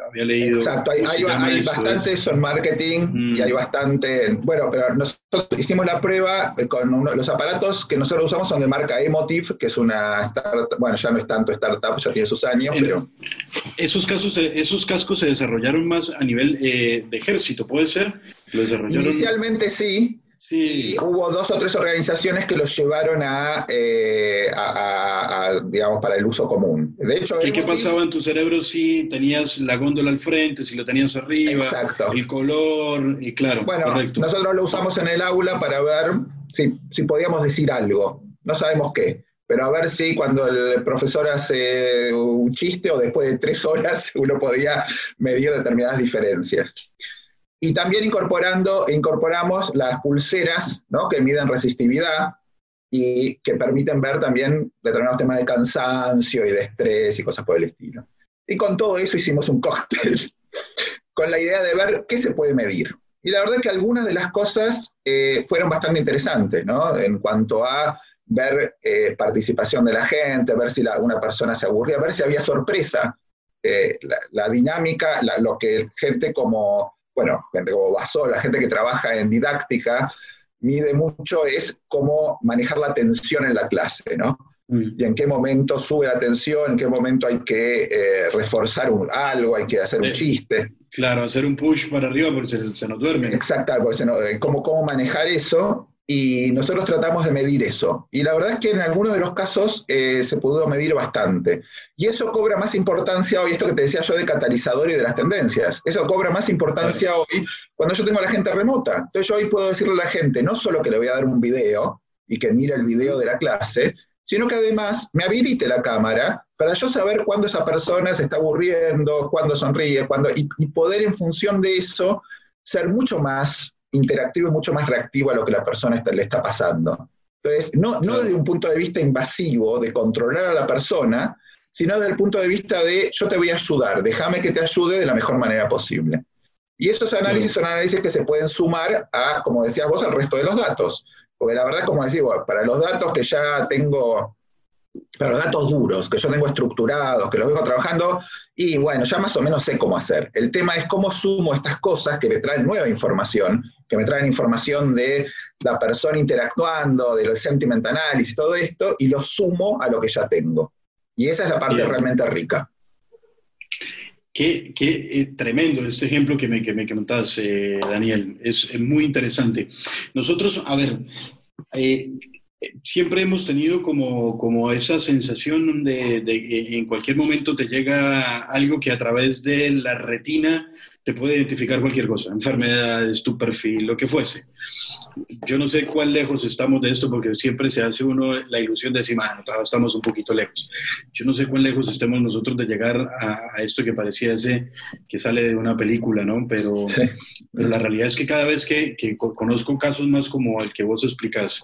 había leído. Exacto, hay, hay, bastante eso en marketing y hay mm. bastante. Bueno, pero nosotros hicimos la prueba con los aparatos que nosotros usamos son de marca Emotive, que es una startup, bueno, ya no es tanto startup, ya tiene sus años, pero. Esos, casos, esos cascos se desarrollaron más a nivel eh, de ejército, ¿puede ser? ¿Lo desarrollaron? Inicialmente sí, Sí. hubo dos o tres organizaciones que los llevaron eh, a, digamos, para el uso común. De hecho, ¿Qué, pasaba en tu cerebro si tenías la góndola al frente, si lo tenías arriba? Exacto. El color, y claro. Bueno, nosotros lo usamos en el aula para ver si, si podíamos decir algo. No sabemos qué pero a ver si cuando el profesor hace un chiste o después de tres horas uno podía medir determinadas diferencias. Y también incorporando, incorporamos las pulseras ¿no? que miden resistividad y que permiten ver también determinados temas de cansancio y de estrés y cosas por el estilo. Y con todo eso hicimos un cóctel con la idea de ver qué se puede medir. Y la verdad es que algunas de las cosas eh, fueron bastante interesantes, ¿no? En cuanto a ver eh, participación de la gente, ver si una persona se aburría, ver si había sorpresa. Eh, la, dinámica, lo que gente como bueno, gente como la gente que trabaja en didáctica, mide mucho es cómo manejar la tensión en la clase, ¿no? Mm. Y en qué momento sube la tensión, en qué momento hay que eh, reforzar algo, hay que hacer un chiste. Claro, hacer un push para arriba porque se, nos duerme. Exacto, porque eh, cómo, cómo manejar eso y nosotros tratamos de medir eso. Y la verdad es que en algunos de los casos eh, se pudo medir bastante. Y eso cobra más importancia hoy, esto que te decía yo de catalizador y de las tendencias, eso cobra más importancia hoy cuando yo tengo a la gente remota. Entonces yo hoy puedo decirle a la gente, no solo que le voy a dar un video y que mire el video de la clase, sino que además me habilite la cámara para yo saber cuándo esa persona se está aburriendo, cuándo sonríe, cuándo, y, y poder en función de eso ser mucho más interactivo y mucho más reactivo a lo que la persona le está pasando. Entonces, no, no desde un punto de vista invasivo, de controlar a la persona, sino desde el punto de vista de yo te voy a ayudar, déjame que te ayude de la mejor manera posible. Y esos análisis son análisis que se pueden sumar a, como decías vos, al resto de los datos. Porque la verdad, como decís, para los datos que ya tengo pero los datos duros, que yo tengo estructurados, que los vengo trabajando, y bueno, ya más o menos sé cómo hacer. El tema es cómo sumo estas cosas que me traen nueva información, que me traen información de la persona interactuando, del sentiment analysis, todo esto, y lo sumo a lo que ya tengo. Y esa es la parte realmente rica. Qué, qué tremendo este ejemplo que me, que me comentas, eh, Daniel. Es, muy interesante. Nosotros, a ver, eh, siempre hemos tenido como, como esa sensación de, de, que en cualquier momento te llega algo que a través de la retina te puede identificar cualquier cosa, enfermedades, tu perfil, lo que fuese. Yo no sé cuán lejos estamos de esto porque siempre se hace uno la ilusión de decir, bueno, estamos un poquito lejos. Yo no sé cuán lejos estemos nosotros de llegar a, esto que parecía ese que sale de una película, ¿no? Pero, pero la realidad es que cada vez que, que conozco casos más como el que vos explicás,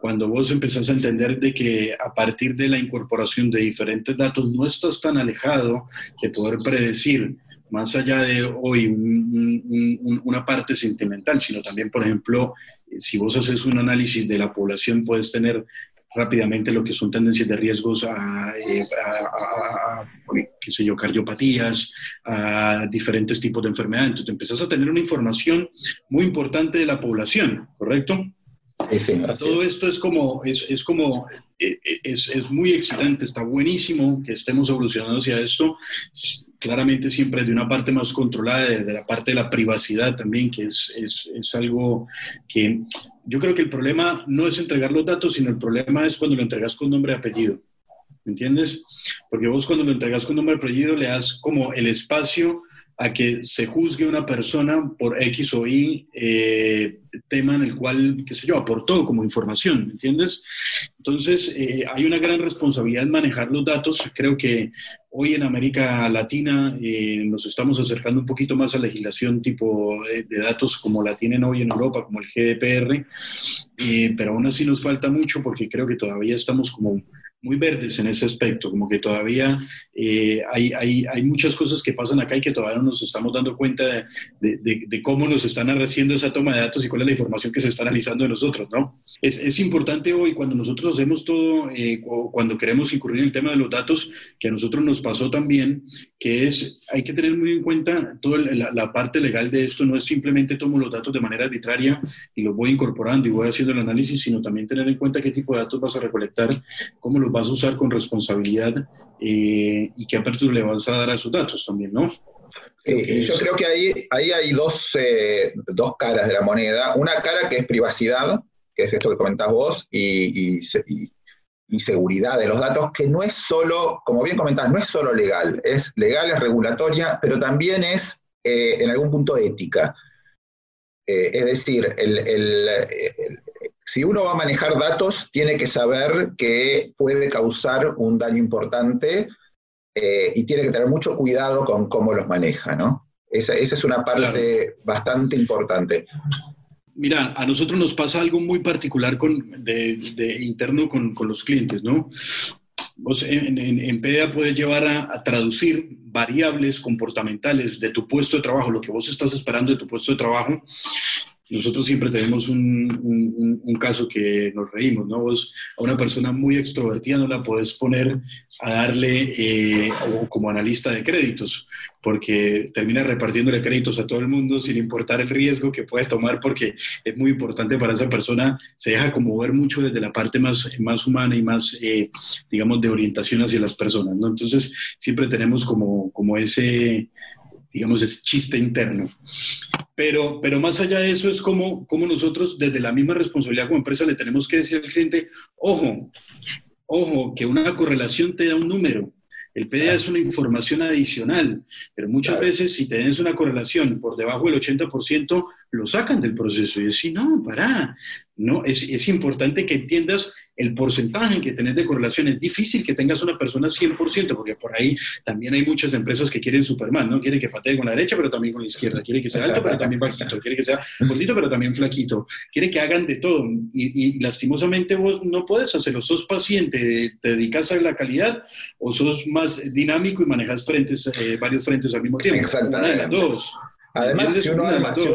cuando vos empezás a entender de que a partir de la incorporación de diferentes datos no estás tan alejado de poder predecir más allá de hoy una parte sentimental, sino también, por ejemplo, si vos haces un análisis de la población, puedes tener rápidamente lo que son tendencias de riesgos a, eh, qué sé yo, cardiopatías, a diferentes tipos de enfermedades. Entonces, empezás a tener una información muy importante de la población, ¿correcto? Sí, Todo esto es como, es, es como, eh, eh, es, es, muy excitante, está buenísimo que estemos evolucionando hacia esto claramente siempre de una parte más controlada, de, la parte de la privacidad también, que es, es, es, algo que yo creo que el problema no es entregar los datos, sino el problema es cuando lo entregas con nombre y apellido. ¿Me entiendes? Porque vos cuando lo entregas con nombre y apellido le das como el espacio a que se juzgue una persona por X o Y eh, tema en el cual, qué sé yo, aportó como información, ¿me entiendes? Entonces, eh, hay una gran responsabilidad en manejar los datos. Creo que hoy en América Latina eh, nos estamos acercando un poquito más a legislación tipo de, de, datos como la tienen hoy en Europa, como el GDPR, pero aún así nos falta mucho porque creo que todavía estamos como muy verdes en ese aspecto, como que todavía eh, hay, hay, hay, muchas cosas que pasan acá y que todavía no nos estamos dando cuenta de, de, cómo nos están haciendo esa toma de datos y cuál es la información que se está analizando de nosotros, ¿no? Es, es importante hoy cuando nosotros hacemos todo, eh, cuando queremos incurrir en el tema de los datos, que a nosotros nos pasó también, que es, hay que tener muy en cuenta toda la, la parte legal de esto, no es simplemente tomo los datos de manera arbitraria y los voy incorporando y voy haciendo el análisis, sino también tener en cuenta qué tipo de datos vas a recolectar, cómo los vas a usar con responsabilidad eh, y qué apertura le vas a dar a esos datos también, ¿no? Sí, yo creo que ahí, ahí hay dos, eh, dos, caras de la moneda. Una cara que es privacidad, que es esto que comentás vos, y, y, y, seguridad de los datos, que no es solo, como bien comentás, no es solo legal, es legal, es regulatoria, pero también es eh, en algún punto ética. es decir, el, el, si uno va a manejar datos, tiene que saber que puede causar un daño importante eh, y tiene que tener mucho cuidado con cómo los maneja, ¿no? Esa, es una parte bastante importante. Mira, a nosotros nos pasa algo muy particular con, de, interno con, con, los clientes, ¿no? Vos en, en, PDA puedes llevar a, a, traducir variables comportamentales de tu puesto de trabajo, lo que vos estás esperando de tu puesto de trabajo, nosotros siempre tenemos un, caso que nos reímos, ¿no? A una persona muy extrovertida no la puedes poner a darle eh, como analista de créditos, porque termina repartiéndole créditos a todo el mundo sin importar el riesgo que puede tomar, porque es muy importante para esa persona, se deja como ver mucho desde la parte más, más humana y más, eh, digamos, de orientación hacia las personas, ¿no? Entonces, siempre tenemos como, como ese digamos, ese chiste interno. Pero, pero más allá de eso es como, como nosotros desde la misma responsabilidad como empresa le tenemos que decir al cliente, ojo, ojo, que una correlación te da un número. El PDA es una información adicional, pero muchas veces si tenés una correlación por debajo del 80%, lo sacan del proceso y decís, no, para, no, es, es importante que entiendas el porcentaje que tenés de correlación. Es difícil que tengas una persona 100%, porque por ahí también hay muchas empresas que quieren Superman, ¿no? Quieren que patee con la derecha, pero también con la izquierda. Quiere que sea alto, pero también bajito. Quiere que sea gordito, pero también flaquito. Quiere que hagan de todo. Y, lastimosamente vos no puedes hacerlo. Sos paciente, te dedicas a la calidad o sos más dinámico y manejas frentes, eh, varios frentes al mismo tiempo. Exactamente. Una de las dos. Además, si uno, arma, si,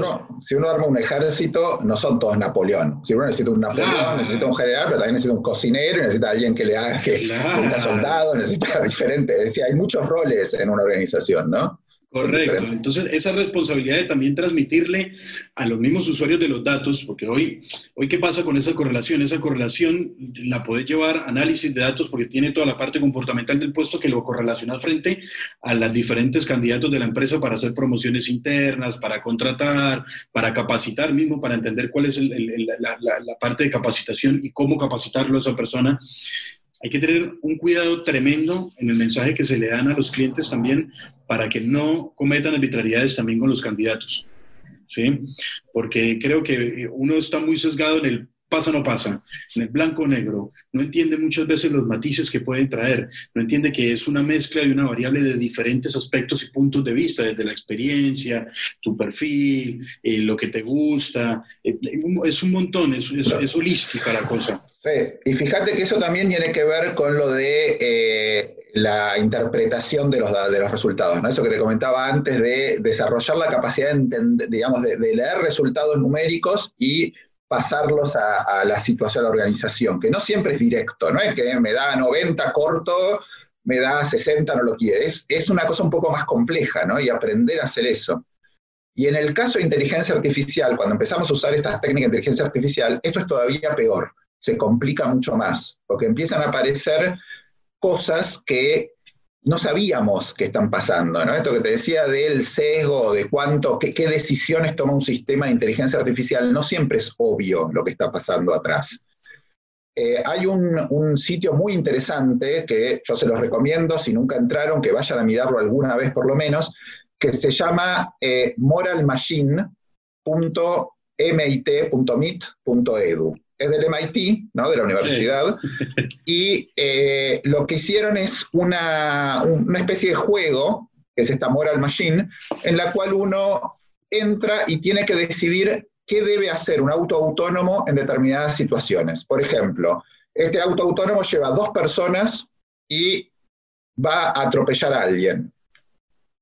uno, arma, un ejército, no son todos Napoleón. Si uno necesita un Napoleón, necesita un general, pero también necesita un cocinero, necesita alguien que le haga, que necesita soldado, necesita diferentes. Es decir, hay muchos roles en una organización, ¿no? Correcto. Entonces, esa responsabilidad de también transmitirle a los mismos usuarios de los datos, porque hoy, hoy ¿qué pasa con esa correlación? Esa correlación la puedes llevar a análisis de datos porque tiene toda la parte comportamental del puesto que lo correlaciona frente a los diferentes candidatos de la empresa para hacer promociones internas, para contratar, para capacitar mismo, para entender cuál es la, la parte de capacitación y cómo capacitarlo a esa persona hay que tener un cuidado tremendo en el mensaje que se le dan a los clientes también para que no cometan arbitrariedades también con los candidatos. ¿sí? Porque creo que uno está muy sesgado en el pasa o no pasa, en el blanco o negro, no entiende muchas veces los matices que pueden traer, no entiende que es una mezcla y una variable de diferentes aspectos y puntos de vista, desde la experiencia, tu perfil, eh, lo que te gusta, eh, es un montón, es, es, holística la cosa. Sí, y fíjate que eso también tiene que ver con lo de eh, la interpretación de los, de los resultados, ¿no? Eso que te comentaba antes de desarrollar la capacidad de, digamos, de, de leer resultados numéricos y pasarlos a, la situación de la organización, que no siempre es directo, no es que me da 90 corto, me da 60 no lo quiere, es, una cosa un poco más compleja, ¿no? Y aprender a hacer eso. Y en el caso de inteligencia artificial, cuando empezamos a usar estas técnicas de inteligencia artificial, esto es todavía peor, se complica mucho más, porque empiezan a aparecer cosas que no sabíamos qué están pasando, ¿no? Esto que te decía del sesgo, de cuánto, qué, decisiones toma un sistema de inteligencia artificial, no siempre es obvio lo que está pasando atrás. Eh, hay un, sitio muy interesante que yo se los recomiendo, si nunca entraron, que vayan a mirarlo alguna vez por lo menos, que se llama eh, moralmachine.mit.edu es del MIT, ¿no? de la universidad, y eh, lo que hicieron es una, una, especie de juego, que es esta Moral Machine, en la cual uno entra y tiene que decidir qué debe hacer un auto autónomo en determinadas situaciones. Por ejemplo, este auto autónomo lleva dos personas y va a atropellar a alguien.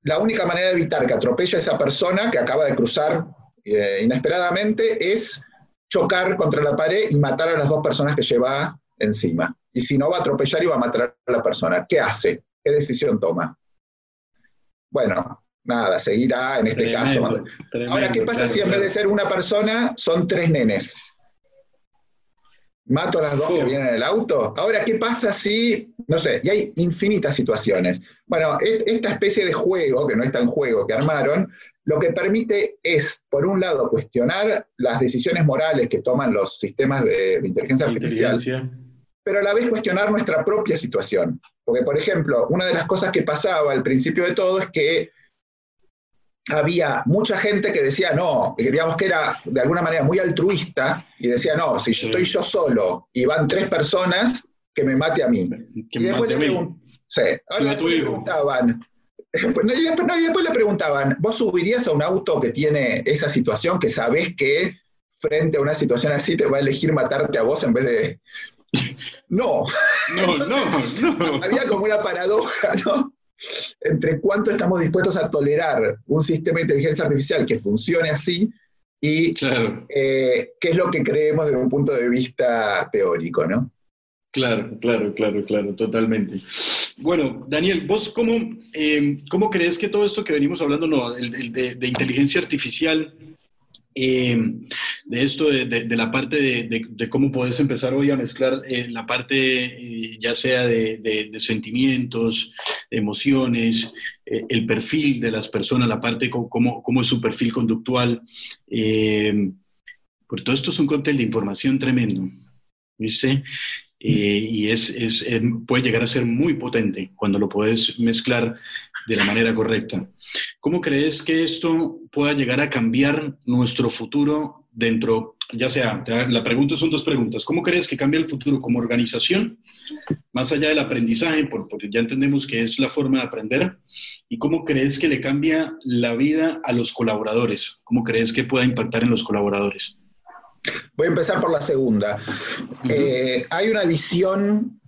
La única manera de evitar que atropelle a esa persona que acaba de cruzar eh, inesperadamente es chocar contra la pared y matar a las dos personas que lleva encima. Y si no, va a atropellar y va a matar a la persona. ¿Qué hace? ¿Qué decisión toma? Bueno, nada, seguirá en este caso. Ahora, ¿qué pasa si en vez de ser una persona son tres nenes? ¿Mato a las dos que vienen en el auto? Ahora, ¿qué pasa si, no sé, y hay infinitas situaciones? Bueno, esta especie de juego, que no es tan juego que armaron, lo que permite es, por un lado, cuestionar las decisiones morales que toman los sistemas de, inteligencia artificial, pero a la vez cuestionar nuestra propia situación. Porque, por ejemplo, una de las cosas que pasaba al principio de todo es que había mucha gente que decía no, digamos que era de alguna manera muy altruista y decía no, si yo estoy yo solo y van tres personas, que me mate a mí. y después, le, preguntaban, y, después, le preguntaban, ¿vos subirías a un auto que tiene esa situación, que sabés que frente a una situación así te va a elegir matarte a vos en vez de... No. No, no, no. Había como una paradoja, ¿no? Entre cuánto estamos dispuestos a tolerar un sistema de inteligencia artificial que funcione así y eh, qué es lo que creemos desde un punto de vista teórico, ¿no? Claro, claro, claro, claro, totalmente. Bueno, Daniel, ¿vos cómo, eh, cómo crees que todo esto que venimos hablando no, de, inteligencia artificial, eh, de esto, de, la parte de, cómo puedes empezar hoy a mezclar eh, la parte ya sea de, sentimientos, emociones, el perfil de las personas, la parte cómo, cómo es su perfil conductual? por todo esto es un cóctel de información tremendo. ¿Viste? Eh, y es, puede llegar a ser muy potente cuando lo puedes mezclar de la manera correcta. ¿Cómo crees que esto pueda llegar a cambiar nuestro futuro dentro, ya sea, la pregunta son dos preguntas, ¿cómo crees que cambia el futuro como organización, más allá del aprendizaje, porque ya entendemos que es la forma de aprender, y cómo crees que le cambia la vida a los colaboradores? ¿Cómo crees que pueda impactar en los colaboradores? Voy a empezar por la segunda. Eh, hay una visión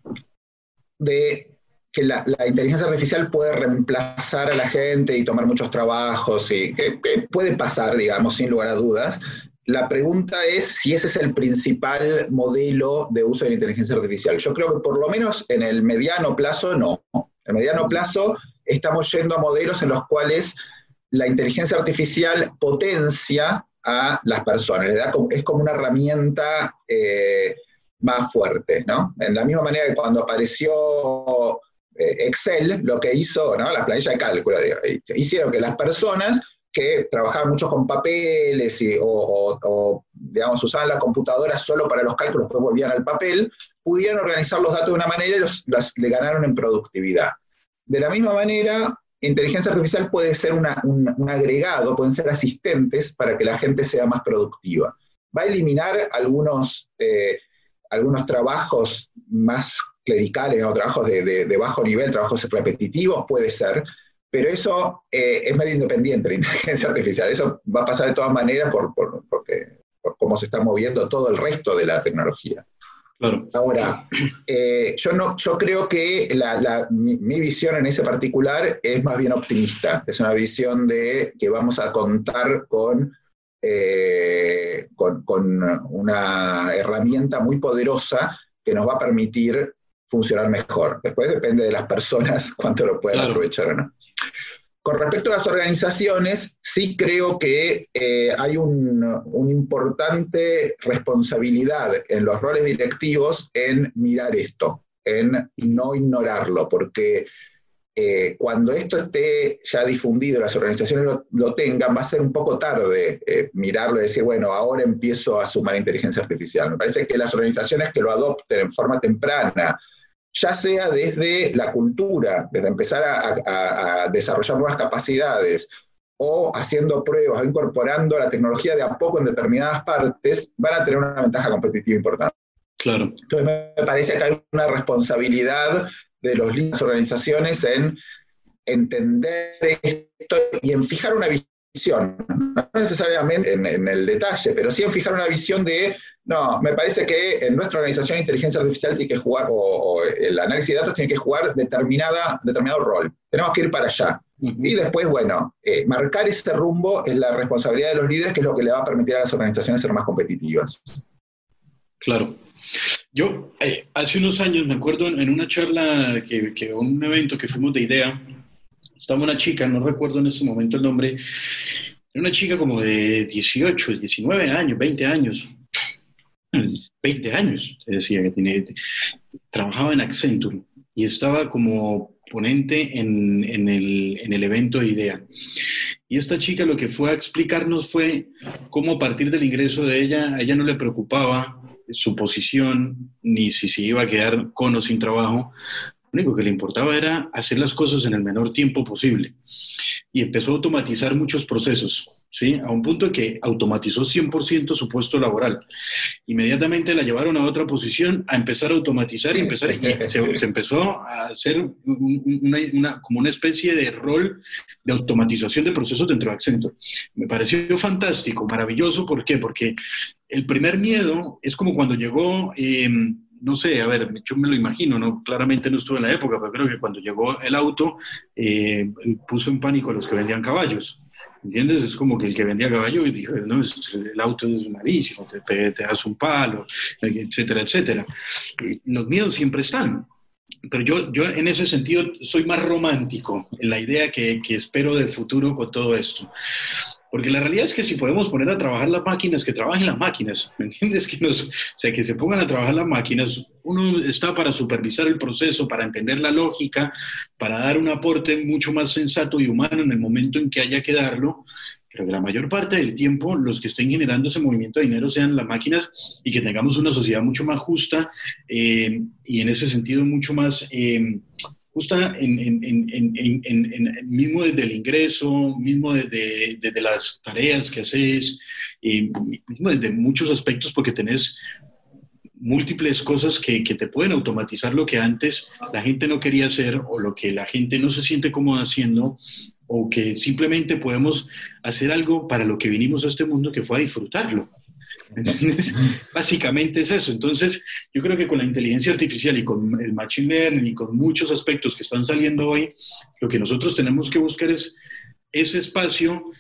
de que la, inteligencia artificial puede reemplazar a la gente y tomar muchos trabajos, y que, puede pasar, digamos, sin lugar a dudas. La pregunta es si ese es el principal modelo de uso de la inteligencia artificial. Yo creo que por lo menos en el mediano plazo no. En el mediano plazo estamos yendo a modelos en los cuales la inteligencia artificial potencia a las personas, es como una herramienta eh, más fuerte, ¿no? En la misma manera que cuando apareció Excel, lo que hizo, ¿no? Las planillas de cálculo, hicieron que las personas que trabajaban mucho con papeles o, usaban la computadora solo para los cálculos, después volvían al papel, pudieran organizar los datos de una manera y los, le ganaron en productividad. De la misma manera, inteligencia artificial puede ser un, agregado, pueden ser asistentes para que la gente sea más productiva. Va a eliminar algunos, eh, algunos trabajos más clericales o trabajos de, bajo nivel, trabajos repetitivos, puede ser, pero eso eh, es medio independiente la inteligencia artificial. Eso va a pasar de todas maneras por, porque, por cómo se está moviendo todo el resto de la tecnología. Ahora, eh, yo, no, yo creo que mi, visión en ese particular es más bien optimista. Es una visión de que vamos a contar con, eh, con, con, una herramienta muy poderosa que nos va a permitir funcionar mejor. Después depende de las personas cuánto lo pueden aprovechar o no. Con respecto a las organizaciones, sí creo que eh, hay una un importante responsabilidad en los roles directivos en mirar esto, en no ignorarlo, porque eh, cuando esto esté ya difundido, las organizaciones lo, tengan, va a ser un poco tarde eh, mirarlo y decir, bueno, ahora empiezo a sumar inteligencia artificial. Me parece que las organizaciones que lo adopten en forma temprana, ya sea desde la cultura, desde empezar a, desarrollar nuevas capacidades o haciendo pruebas o incorporando la tecnología de a poco en determinadas partes, van a tener una ventaja competitiva importante. Claro. Entonces me parece que hay una responsabilidad de los líderes organizaciones en entender esto y en fijar una visión, no necesariamente en, el detalle, pero sí en fijar una visión de no, me parece que en nuestra organización inteligencia artificial tiene que jugar, o, el análisis de datos tiene que jugar determinada, determinado rol. Tenemos que ir para allá. Y después, bueno, eh, marcar ese rumbo es la responsabilidad de los líderes, que es lo que le va a permitir a las organizaciones ser más competitivas. Claro. Yo, eh, hace unos años, me acuerdo en una charla, que, que un evento que fuimos de idea, estaba una chica, no recuerdo en ese momento el nombre, era una chica como de 18, 19 años, 20 años, 20 años, decía que tiene, trabajaba en Accenture y estaba como ponente en, el, en el evento de IDEA. Y esta chica lo que fue a explicarnos fue cómo a partir del ingreso de ella, a ella no le preocupaba su posición, ni si se iba a quedar con o sin trabajo. Lo único que le importaba era hacer las cosas en el menor tiempo posible. Y empezó a automatizar muchos procesos. ¿Sí? a un punto que automatizó 100% su puesto laboral. Inmediatamente la llevaron a otra posición a empezar a automatizar y, empezar, se, empezó a hacer una, como una especie de rol de automatización de procesos dentro de Accenture. Me pareció fantástico, maravilloso. ¿Por qué? Porque el primer miedo es como cuando llegó... Em, no sé, a ver, yo me lo imagino, no, claramente no estuve en la época, pero creo que cuando llegó el auto eh, puso en pánico a los que vendían caballos. ¿Entiendes? Es como que el que vendía caballo y dijo, no, el auto es malísimo, te, te, das un palo, etcétera, etcétera. los miedos siempre están. Pero yo, yo en ese sentido soy más romántico en la idea que, que espero del futuro con todo esto. Porque la realidad es que si podemos poner a trabajar las máquinas, que trabajen las máquinas, ¿me entiendes? Que nos, o sea, que se pongan a trabajar las máquinas, uno está para supervisar el proceso, para entender la lógica, para dar un aporte mucho más sensato y humano en el momento en que haya que darlo, pero que la mayor parte del tiempo los que estén generando ese movimiento de dinero sean las máquinas y que tengamos una sociedad mucho más justa eh, y en ese sentido mucho más... Eh, justa en, en, mismo desde el ingreso, mismo desde, desde las tareas que haces, y mismo desde muchos aspectos, porque tenés múltiples cosas que, que, te pueden automatizar lo que antes la gente no quería hacer o lo que la gente no se siente cómoda haciendo o que simplemente podemos hacer algo para lo que vinimos a este mundo que fue a disfrutarlo. Básicamente es eso. Entonces, yo creo que con la inteligencia artificial y con el machine learning y con muchos aspectos que están saliendo hoy, lo que nosotros tenemos que buscar es ese espacio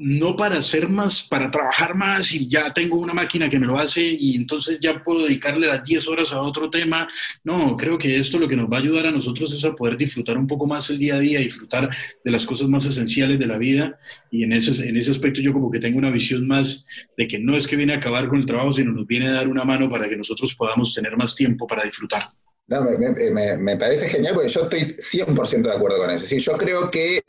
no para hacer más, para trabajar más y ya tengo una máquina que me lo hace y entonces ya puedo dedicarle las 10 horas a otro tema. No, creo que esto lo que nos va a ayudar a nosotros es a poder disfrutar un poco más el día a día, disfrutar de las cosas más esenciales de la vida y en ese, en ese aspecto yo como que tengo una visión más de que no es que viene a acabar con el trabajo, sino nos viene a dar una mano para que nosotros podamos tener más tiempo para disfrutar. No, me, me, parece genial porque yo estoy 100% de acuerdo con eso. Sí, yo creo que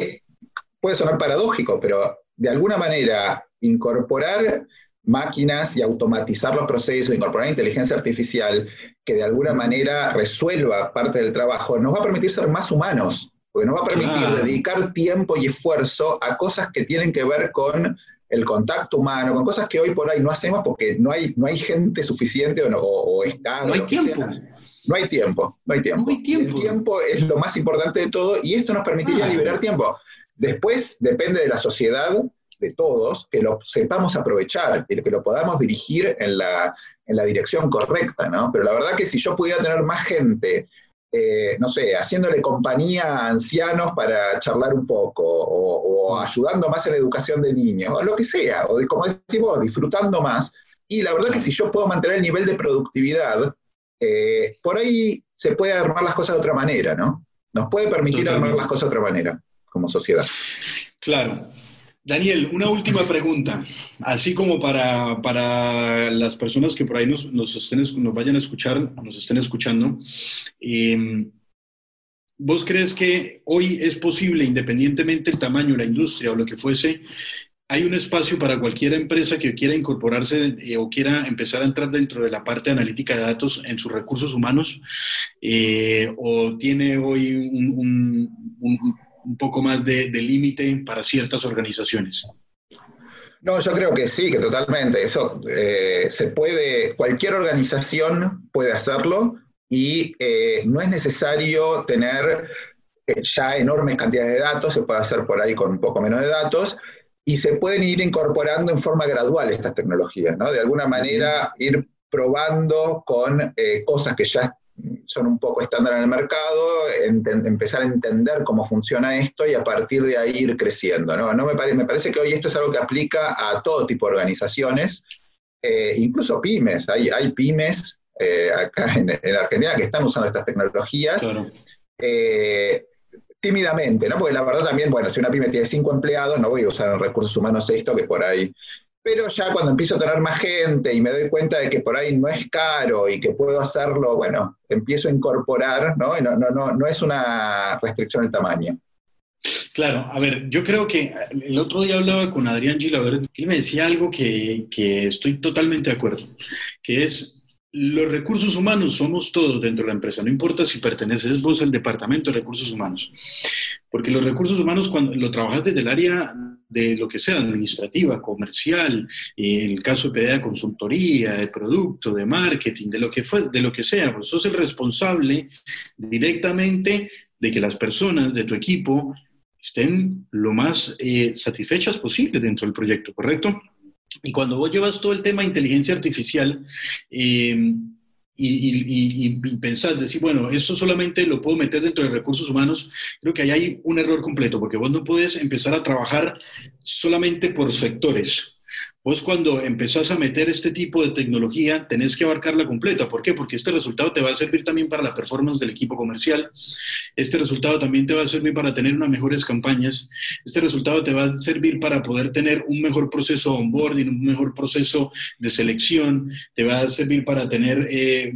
puede sonar paradójico, pero de alguna manera incorporar máquinas y automatizar los procesos, incorporar inteligencia artificial que de alguna manera resuelva parte del trabajo, nos va a permitir ser más humanos, porque nos va a permitir dedicar tiempo y esfuerzo a cosas que tienen que ver con el contacto humano, con cosas que hoy por ahí no hacemos porque no hay, no hay gente suficiente o, no, o, No hay tiempo. No hay tiempo, no hay tiempo. El tiempo es lo más importante de todo y esto nos permitiría liberar tiempo. Después depende de la sociedad, de todos, que lo sepamos aprovechar que lo podamos dirigir en la, en la dirección correcta, ¿no? Pero la verdad que si yo pudiera tener más gente eh, no sé, haciéndole compañía a ancianos para charlar un poco, o, ayudando más en la educación de niños, o lo que sea, o como decimos, disfrutando más. Y la verdad que si yo puedo mantener el nivel de productividad, eh, por ahí se puede armar las cosas de otra manera, ¿no? Nos puede permitir armar las cosas de otra manera como sociedad. Claro. Daniel, una última pregunta, así como para, para las personas que por ahí nos, nos, nos vayan a escuchar, nos estén escuchando. Em, ¿Vos crees que hoy es posible, independientemente del tamaño, la industria o lo que fuese, hay un espacio para cualquier empresa que quiera incorporarse eh, o quiera empezar a entrar dentro de la parte analítica de datos en sus recursos humanos? Eh, ¿O tiene hoy un poco más de, límite para ciertas organizaciones. No, yo creo que sí, que totalmente. Eso eh, se puede, cualquier organización puede hacerlo y eh, no es necesario tener eh, ya enormes cantidades de datos, se puede hacer por ahí con un poco menos de datos y se pueden ir incorporando en forma gradual estas tecnologías, ¿no? De alguna manera ir probando con cosas que ya son un poco estándar en el mercado, empezar a entender cómo funciona esto y a partir de ahí ir creciendo. ¿no? no me, me parece que hoy esto es algo que aplica a todo tipo de organizaciones, eh, incluso pymes. Hay, hay pymes eh, acá en, Argentina que están usando estas tecnologías. Eh, tímidamente, ¿no? Porque la verdad también, bueno, si una pyme tiene cinco empleados, no voy a usar en recursos humanos esto, que por ahí pero ya cuando empiezo a tener más gente y me doy cuenta de que por ahí no es caro y que puedo hacerlo, bueno, empiezo a incorporar, ¿no? no, no, no, no es una restricción el tamaño. Claro, a ver, yo creo que el otro día hablaba con Adrián Gilaver y me decía algo que, que estoy totalmente de acuerdo, que es los recursos humanos somos todos dentro de la empresa, no importa si perteneces vos al departamento de recursos humanos, porque los recursos humanos cuando lo trabajas desde el área de lo que sea, administrativa, comercial, en el caso de PDA, consultoría, de producto, de marketing, de lo que, fue, de lo que sea, pues sos el responsable directamente de que las personas de tu equipo estén lo más eh, satisfechas posible dentro del proyecto, ¿correcto? Y cuando vos llevas todo el tema de inteligencia artificial eh, y, y, pensar, decir, bueno, eso solamente lo puedo meter dentro de recursos humanos, creo que ahí hay un error completo, porque vos no puedes empezar a trabajar solamente por sectores. Vos cuando empezás a meter este tipo de tecnología, tenés que abarcarla completa. ¿Por qué? Porque este resultado te va a servir también para la performance del equipo comercial. Este resultado también te va a servir para tener unas mejores campañas. Este resultado te va a servir para poder tener un mejor proceso de onboarding, un mejor proceso de selección. Te va a servir para tener, eh,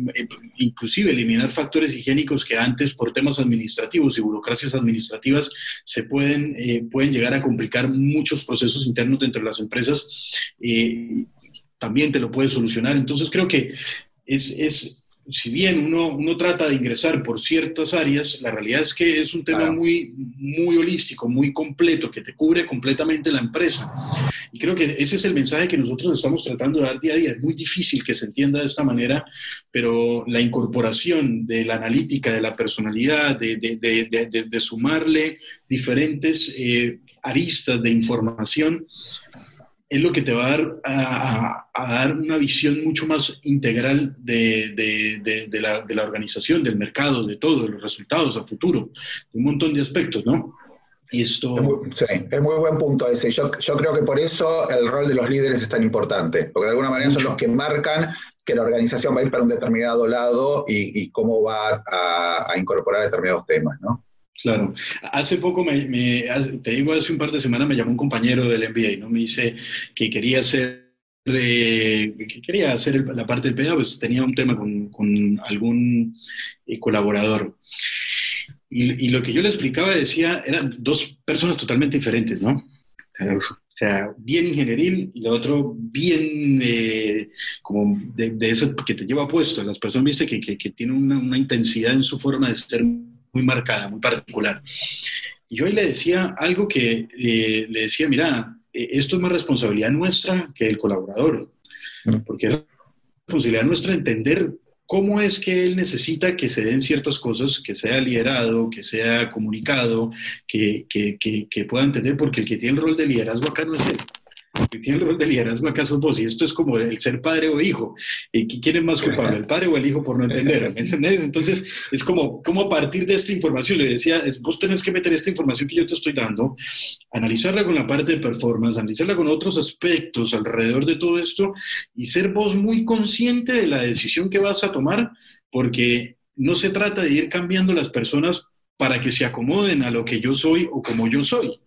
inclusive, eliminar factores higiénicos que antes, por temas administrativos y burocracias administrativas, se pueden, eh, pueden llegar a complicar muchos procesos internos dentro de las empresas eh, también te lo puede solucionar. Entonces creo que es, es si bien uno, uno, trata de ingresar por ciertas áreas, la realidad es que es un tema muy, muy holístico, muy completo, que te cubre completamente la empresa. Y creo que ese es el mensaje que nosotros estamos tratando de dar día a día. Es muy difícil que se entienda de esta manera, pero la incorporación de la analítica, de la personalidad, de, de, de, de sumarle diferentes eh, aristas de información, es lo que te va a dar, a, dar una visión mucho más integral de, de, de, la, de, la, organización, del mercado, de todo, de los resultados a futuro, un montón de aspectos, ¿no? Y esto... sí, es muy buen punto ese. Yo, yo, creo que por eso el rol de los líderes es tan importante, porque de alguna manera son los que marcan que la organización va a ir para un determinado lado y, y cómo va a, a incorporar determinados temas, ¿no? Claro. Hace poco, me, te digo, hace un par de semanas me llamó un compañero del MBA, ¿no? Me dice que quería hacer, eh, que quería hacer la parte del PDA, pues tenía un tema con, con algún eh, colaborador. Y, lo que yo le explicaba decía, eran dos personas totalmente diferentes, ¿no? O sea, bien ingenieril y lo otro bien eh, como de, eso que te lleva puesto. Las personas, viste, que, que, que una, una, intensidad en su forma de ser muy marcada, muy particular. Y yo ahí le decía algo que eh, le decía, mira, eh, esto es más responsabilidad nuestra que del colaborador, porque es responsabilidad nuestra entender cómo es que él necesita que se den ciertas cosas, que sea liderado, que sea comunicado, que, que, que, que pueda entender, porque el que tiene el rol de liderazgo acá no es él tiene el rol de liderazgo acaso vos, y esto es como el ser padre o hijo. ¿Y quién es más culpable, el padre o el hijo por no entender? Entonces, es como, como a partir de esta información, le decía, vos tenés que meter esta información que yo te estoy dando, analizarla con la parte de performance, analizarla con otros aspectos alrededor de todo esto y ser vos muy consciente de la decisión que vas a tomar, porque no se trata de ir cambiando las personas para que se acomoden a lo que yo soy o como yo soy,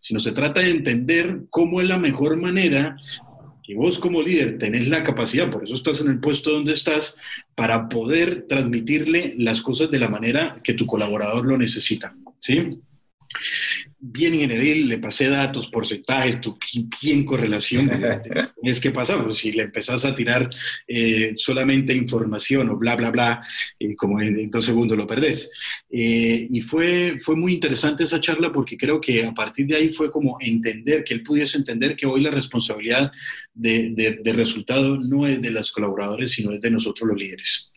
sino se trata de entender cómo es la mejor manera que vos como líder tenés la capacidad, por eso estás en el puesto donde estás, para poder transmitirle las cosas de la manera que tu colaborador lo necesita. ¿sí? Bien general, le pasé datos, porcentajes, tu bien correlación. es que pasa, pues, si le empezás a tirar eh, solamente información o bla, bla, bla, eh, como en, dos segundos lo perdés. Eh, y fue, fue muy interesante esa charla porque creo que a partir de ahí fue como entender, que él pudiese entender que hoy la responsabilidad de, de resultado no es de los colaboradores, sino es de nosotros los líderes.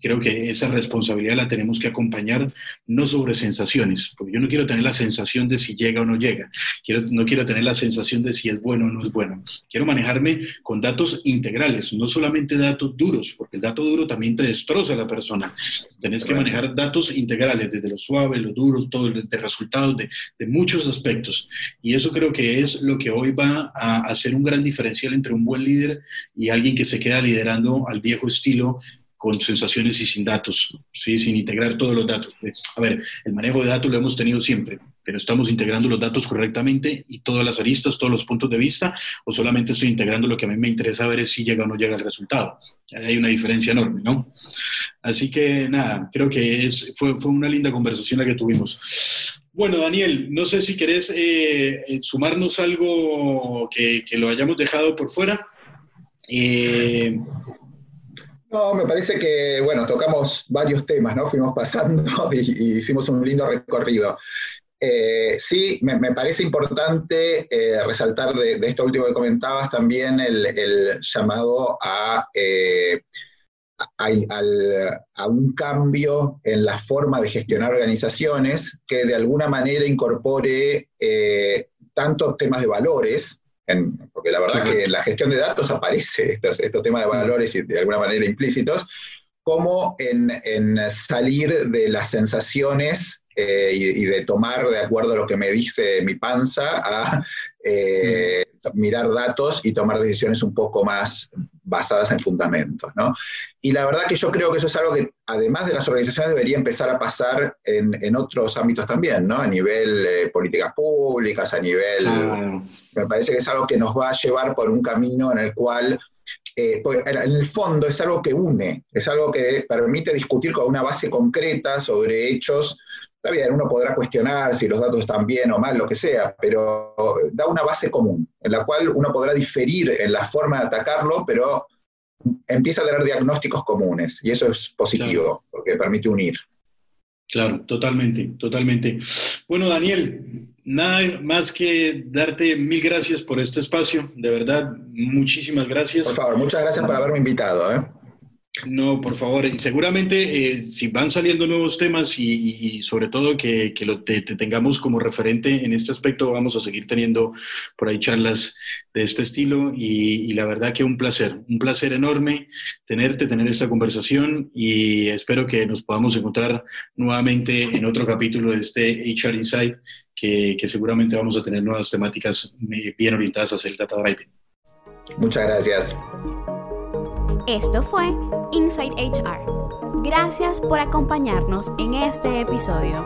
Creo que esa responsabilidad la tenemos que acompañar no sobre sensaciones, porque yo no quiero tener la sensación de si llega o no llega, quiero, no quiero tener la sensación de si es bueno o no es bueno. Quiero manejarme con datos integrales, no solamente datos duros, porque el dato duro también te destroza a la persona. Tenés que manejar datos integrales, desde lo suave, lo duro, todo, de resultados, de, de muchos aspectos. Y eso creo que es lo que hoy va a hacer un gran diferencial entre un buen líder y alguien que se queda liderando al viejo estilo con sensaciones y sin datos, ¿sí? sin integrar todos los datos. A ver, el manejo de datos lo hemos tenido siempre, pero estamos integrando los datos correctamente y todas las aristas, todos los puntos de vista, o solamente estoy integrando lo que a mí me interesa ver es si llega o no llega el resultado. Hay una diferencia enorme, ¿no? Así que nada, creo que es, fue, fue una linda conversación la que tuvimos. Bueno, Daniel, no sé si querés eh, eh, sumarnos algo que, que, lo hayamos dejado por fuera. Eh, no, me parece que, bueno, tocamos varios temas, ¿no? Fuimos pasando y, hicimos un lindo recorrido. Eh, sí, me, parece importante eh, resaltar de, esto último que comentabas también el, llamado eh, a, a, un cambio en la forma de gestionar organizaciones que de alguna manera incorpore tantos temas de valores, porque la verdad que en la gestión de datos aparece estos, temas de valores y de alguna manera implícitos, como en, salir de las sensaciones eh, y, de tomar de acuerdo a lo que me dice mi panza a eh, mirar datos y tomar decisiones un poco más basadas en fundamentos. ¿no? Y la verdad que yo creo que eso es algo que, además de las organizaciones, debería empezar a pasar en, otros ámbitos también, ¿no? a nivel eh, políticas públicas, a nivel... Me parece que es algo que nos va a llevar por un camino en el cual eh, en el fondo es algo que une, es algo que permite discutir con una base concreta sobre hechos Está bien, uno podrá cuestionar si los datos están bien o mal, lo que sea, pero da una base común, en la cual uno podrá diferir en la forma de atacarlo, pero empieza a tener diagnósticos comunes, y eso es positivo, porque permite unir. Claro, totalmente, totalmente. Bueno, Daniel, nada más que darte mil gracias por este espacio, de verdad, muchísimas gracias. Por favor, muchas gracias por haberme invitado. ¿eh? No, por favor, y seguramente eh, si van saliendo nuevos temas y, sobre todo que, lo, te, tengamos como referente en este aspecto, vamos a seguir teniendo por ahí charlas de este estilo y, la verdad que un placer, un placer enorme tenerte, tener esta conversación y espero que nos podamos encontrar nuevamente en otro capítulo de este HR Insight, que, que seguramente vamos a tener nuevas temáticas bien orientadas hacia el data driving. Muchas gracias. Esto fue Inside HR. Gracias por acompañarnos en este episodio.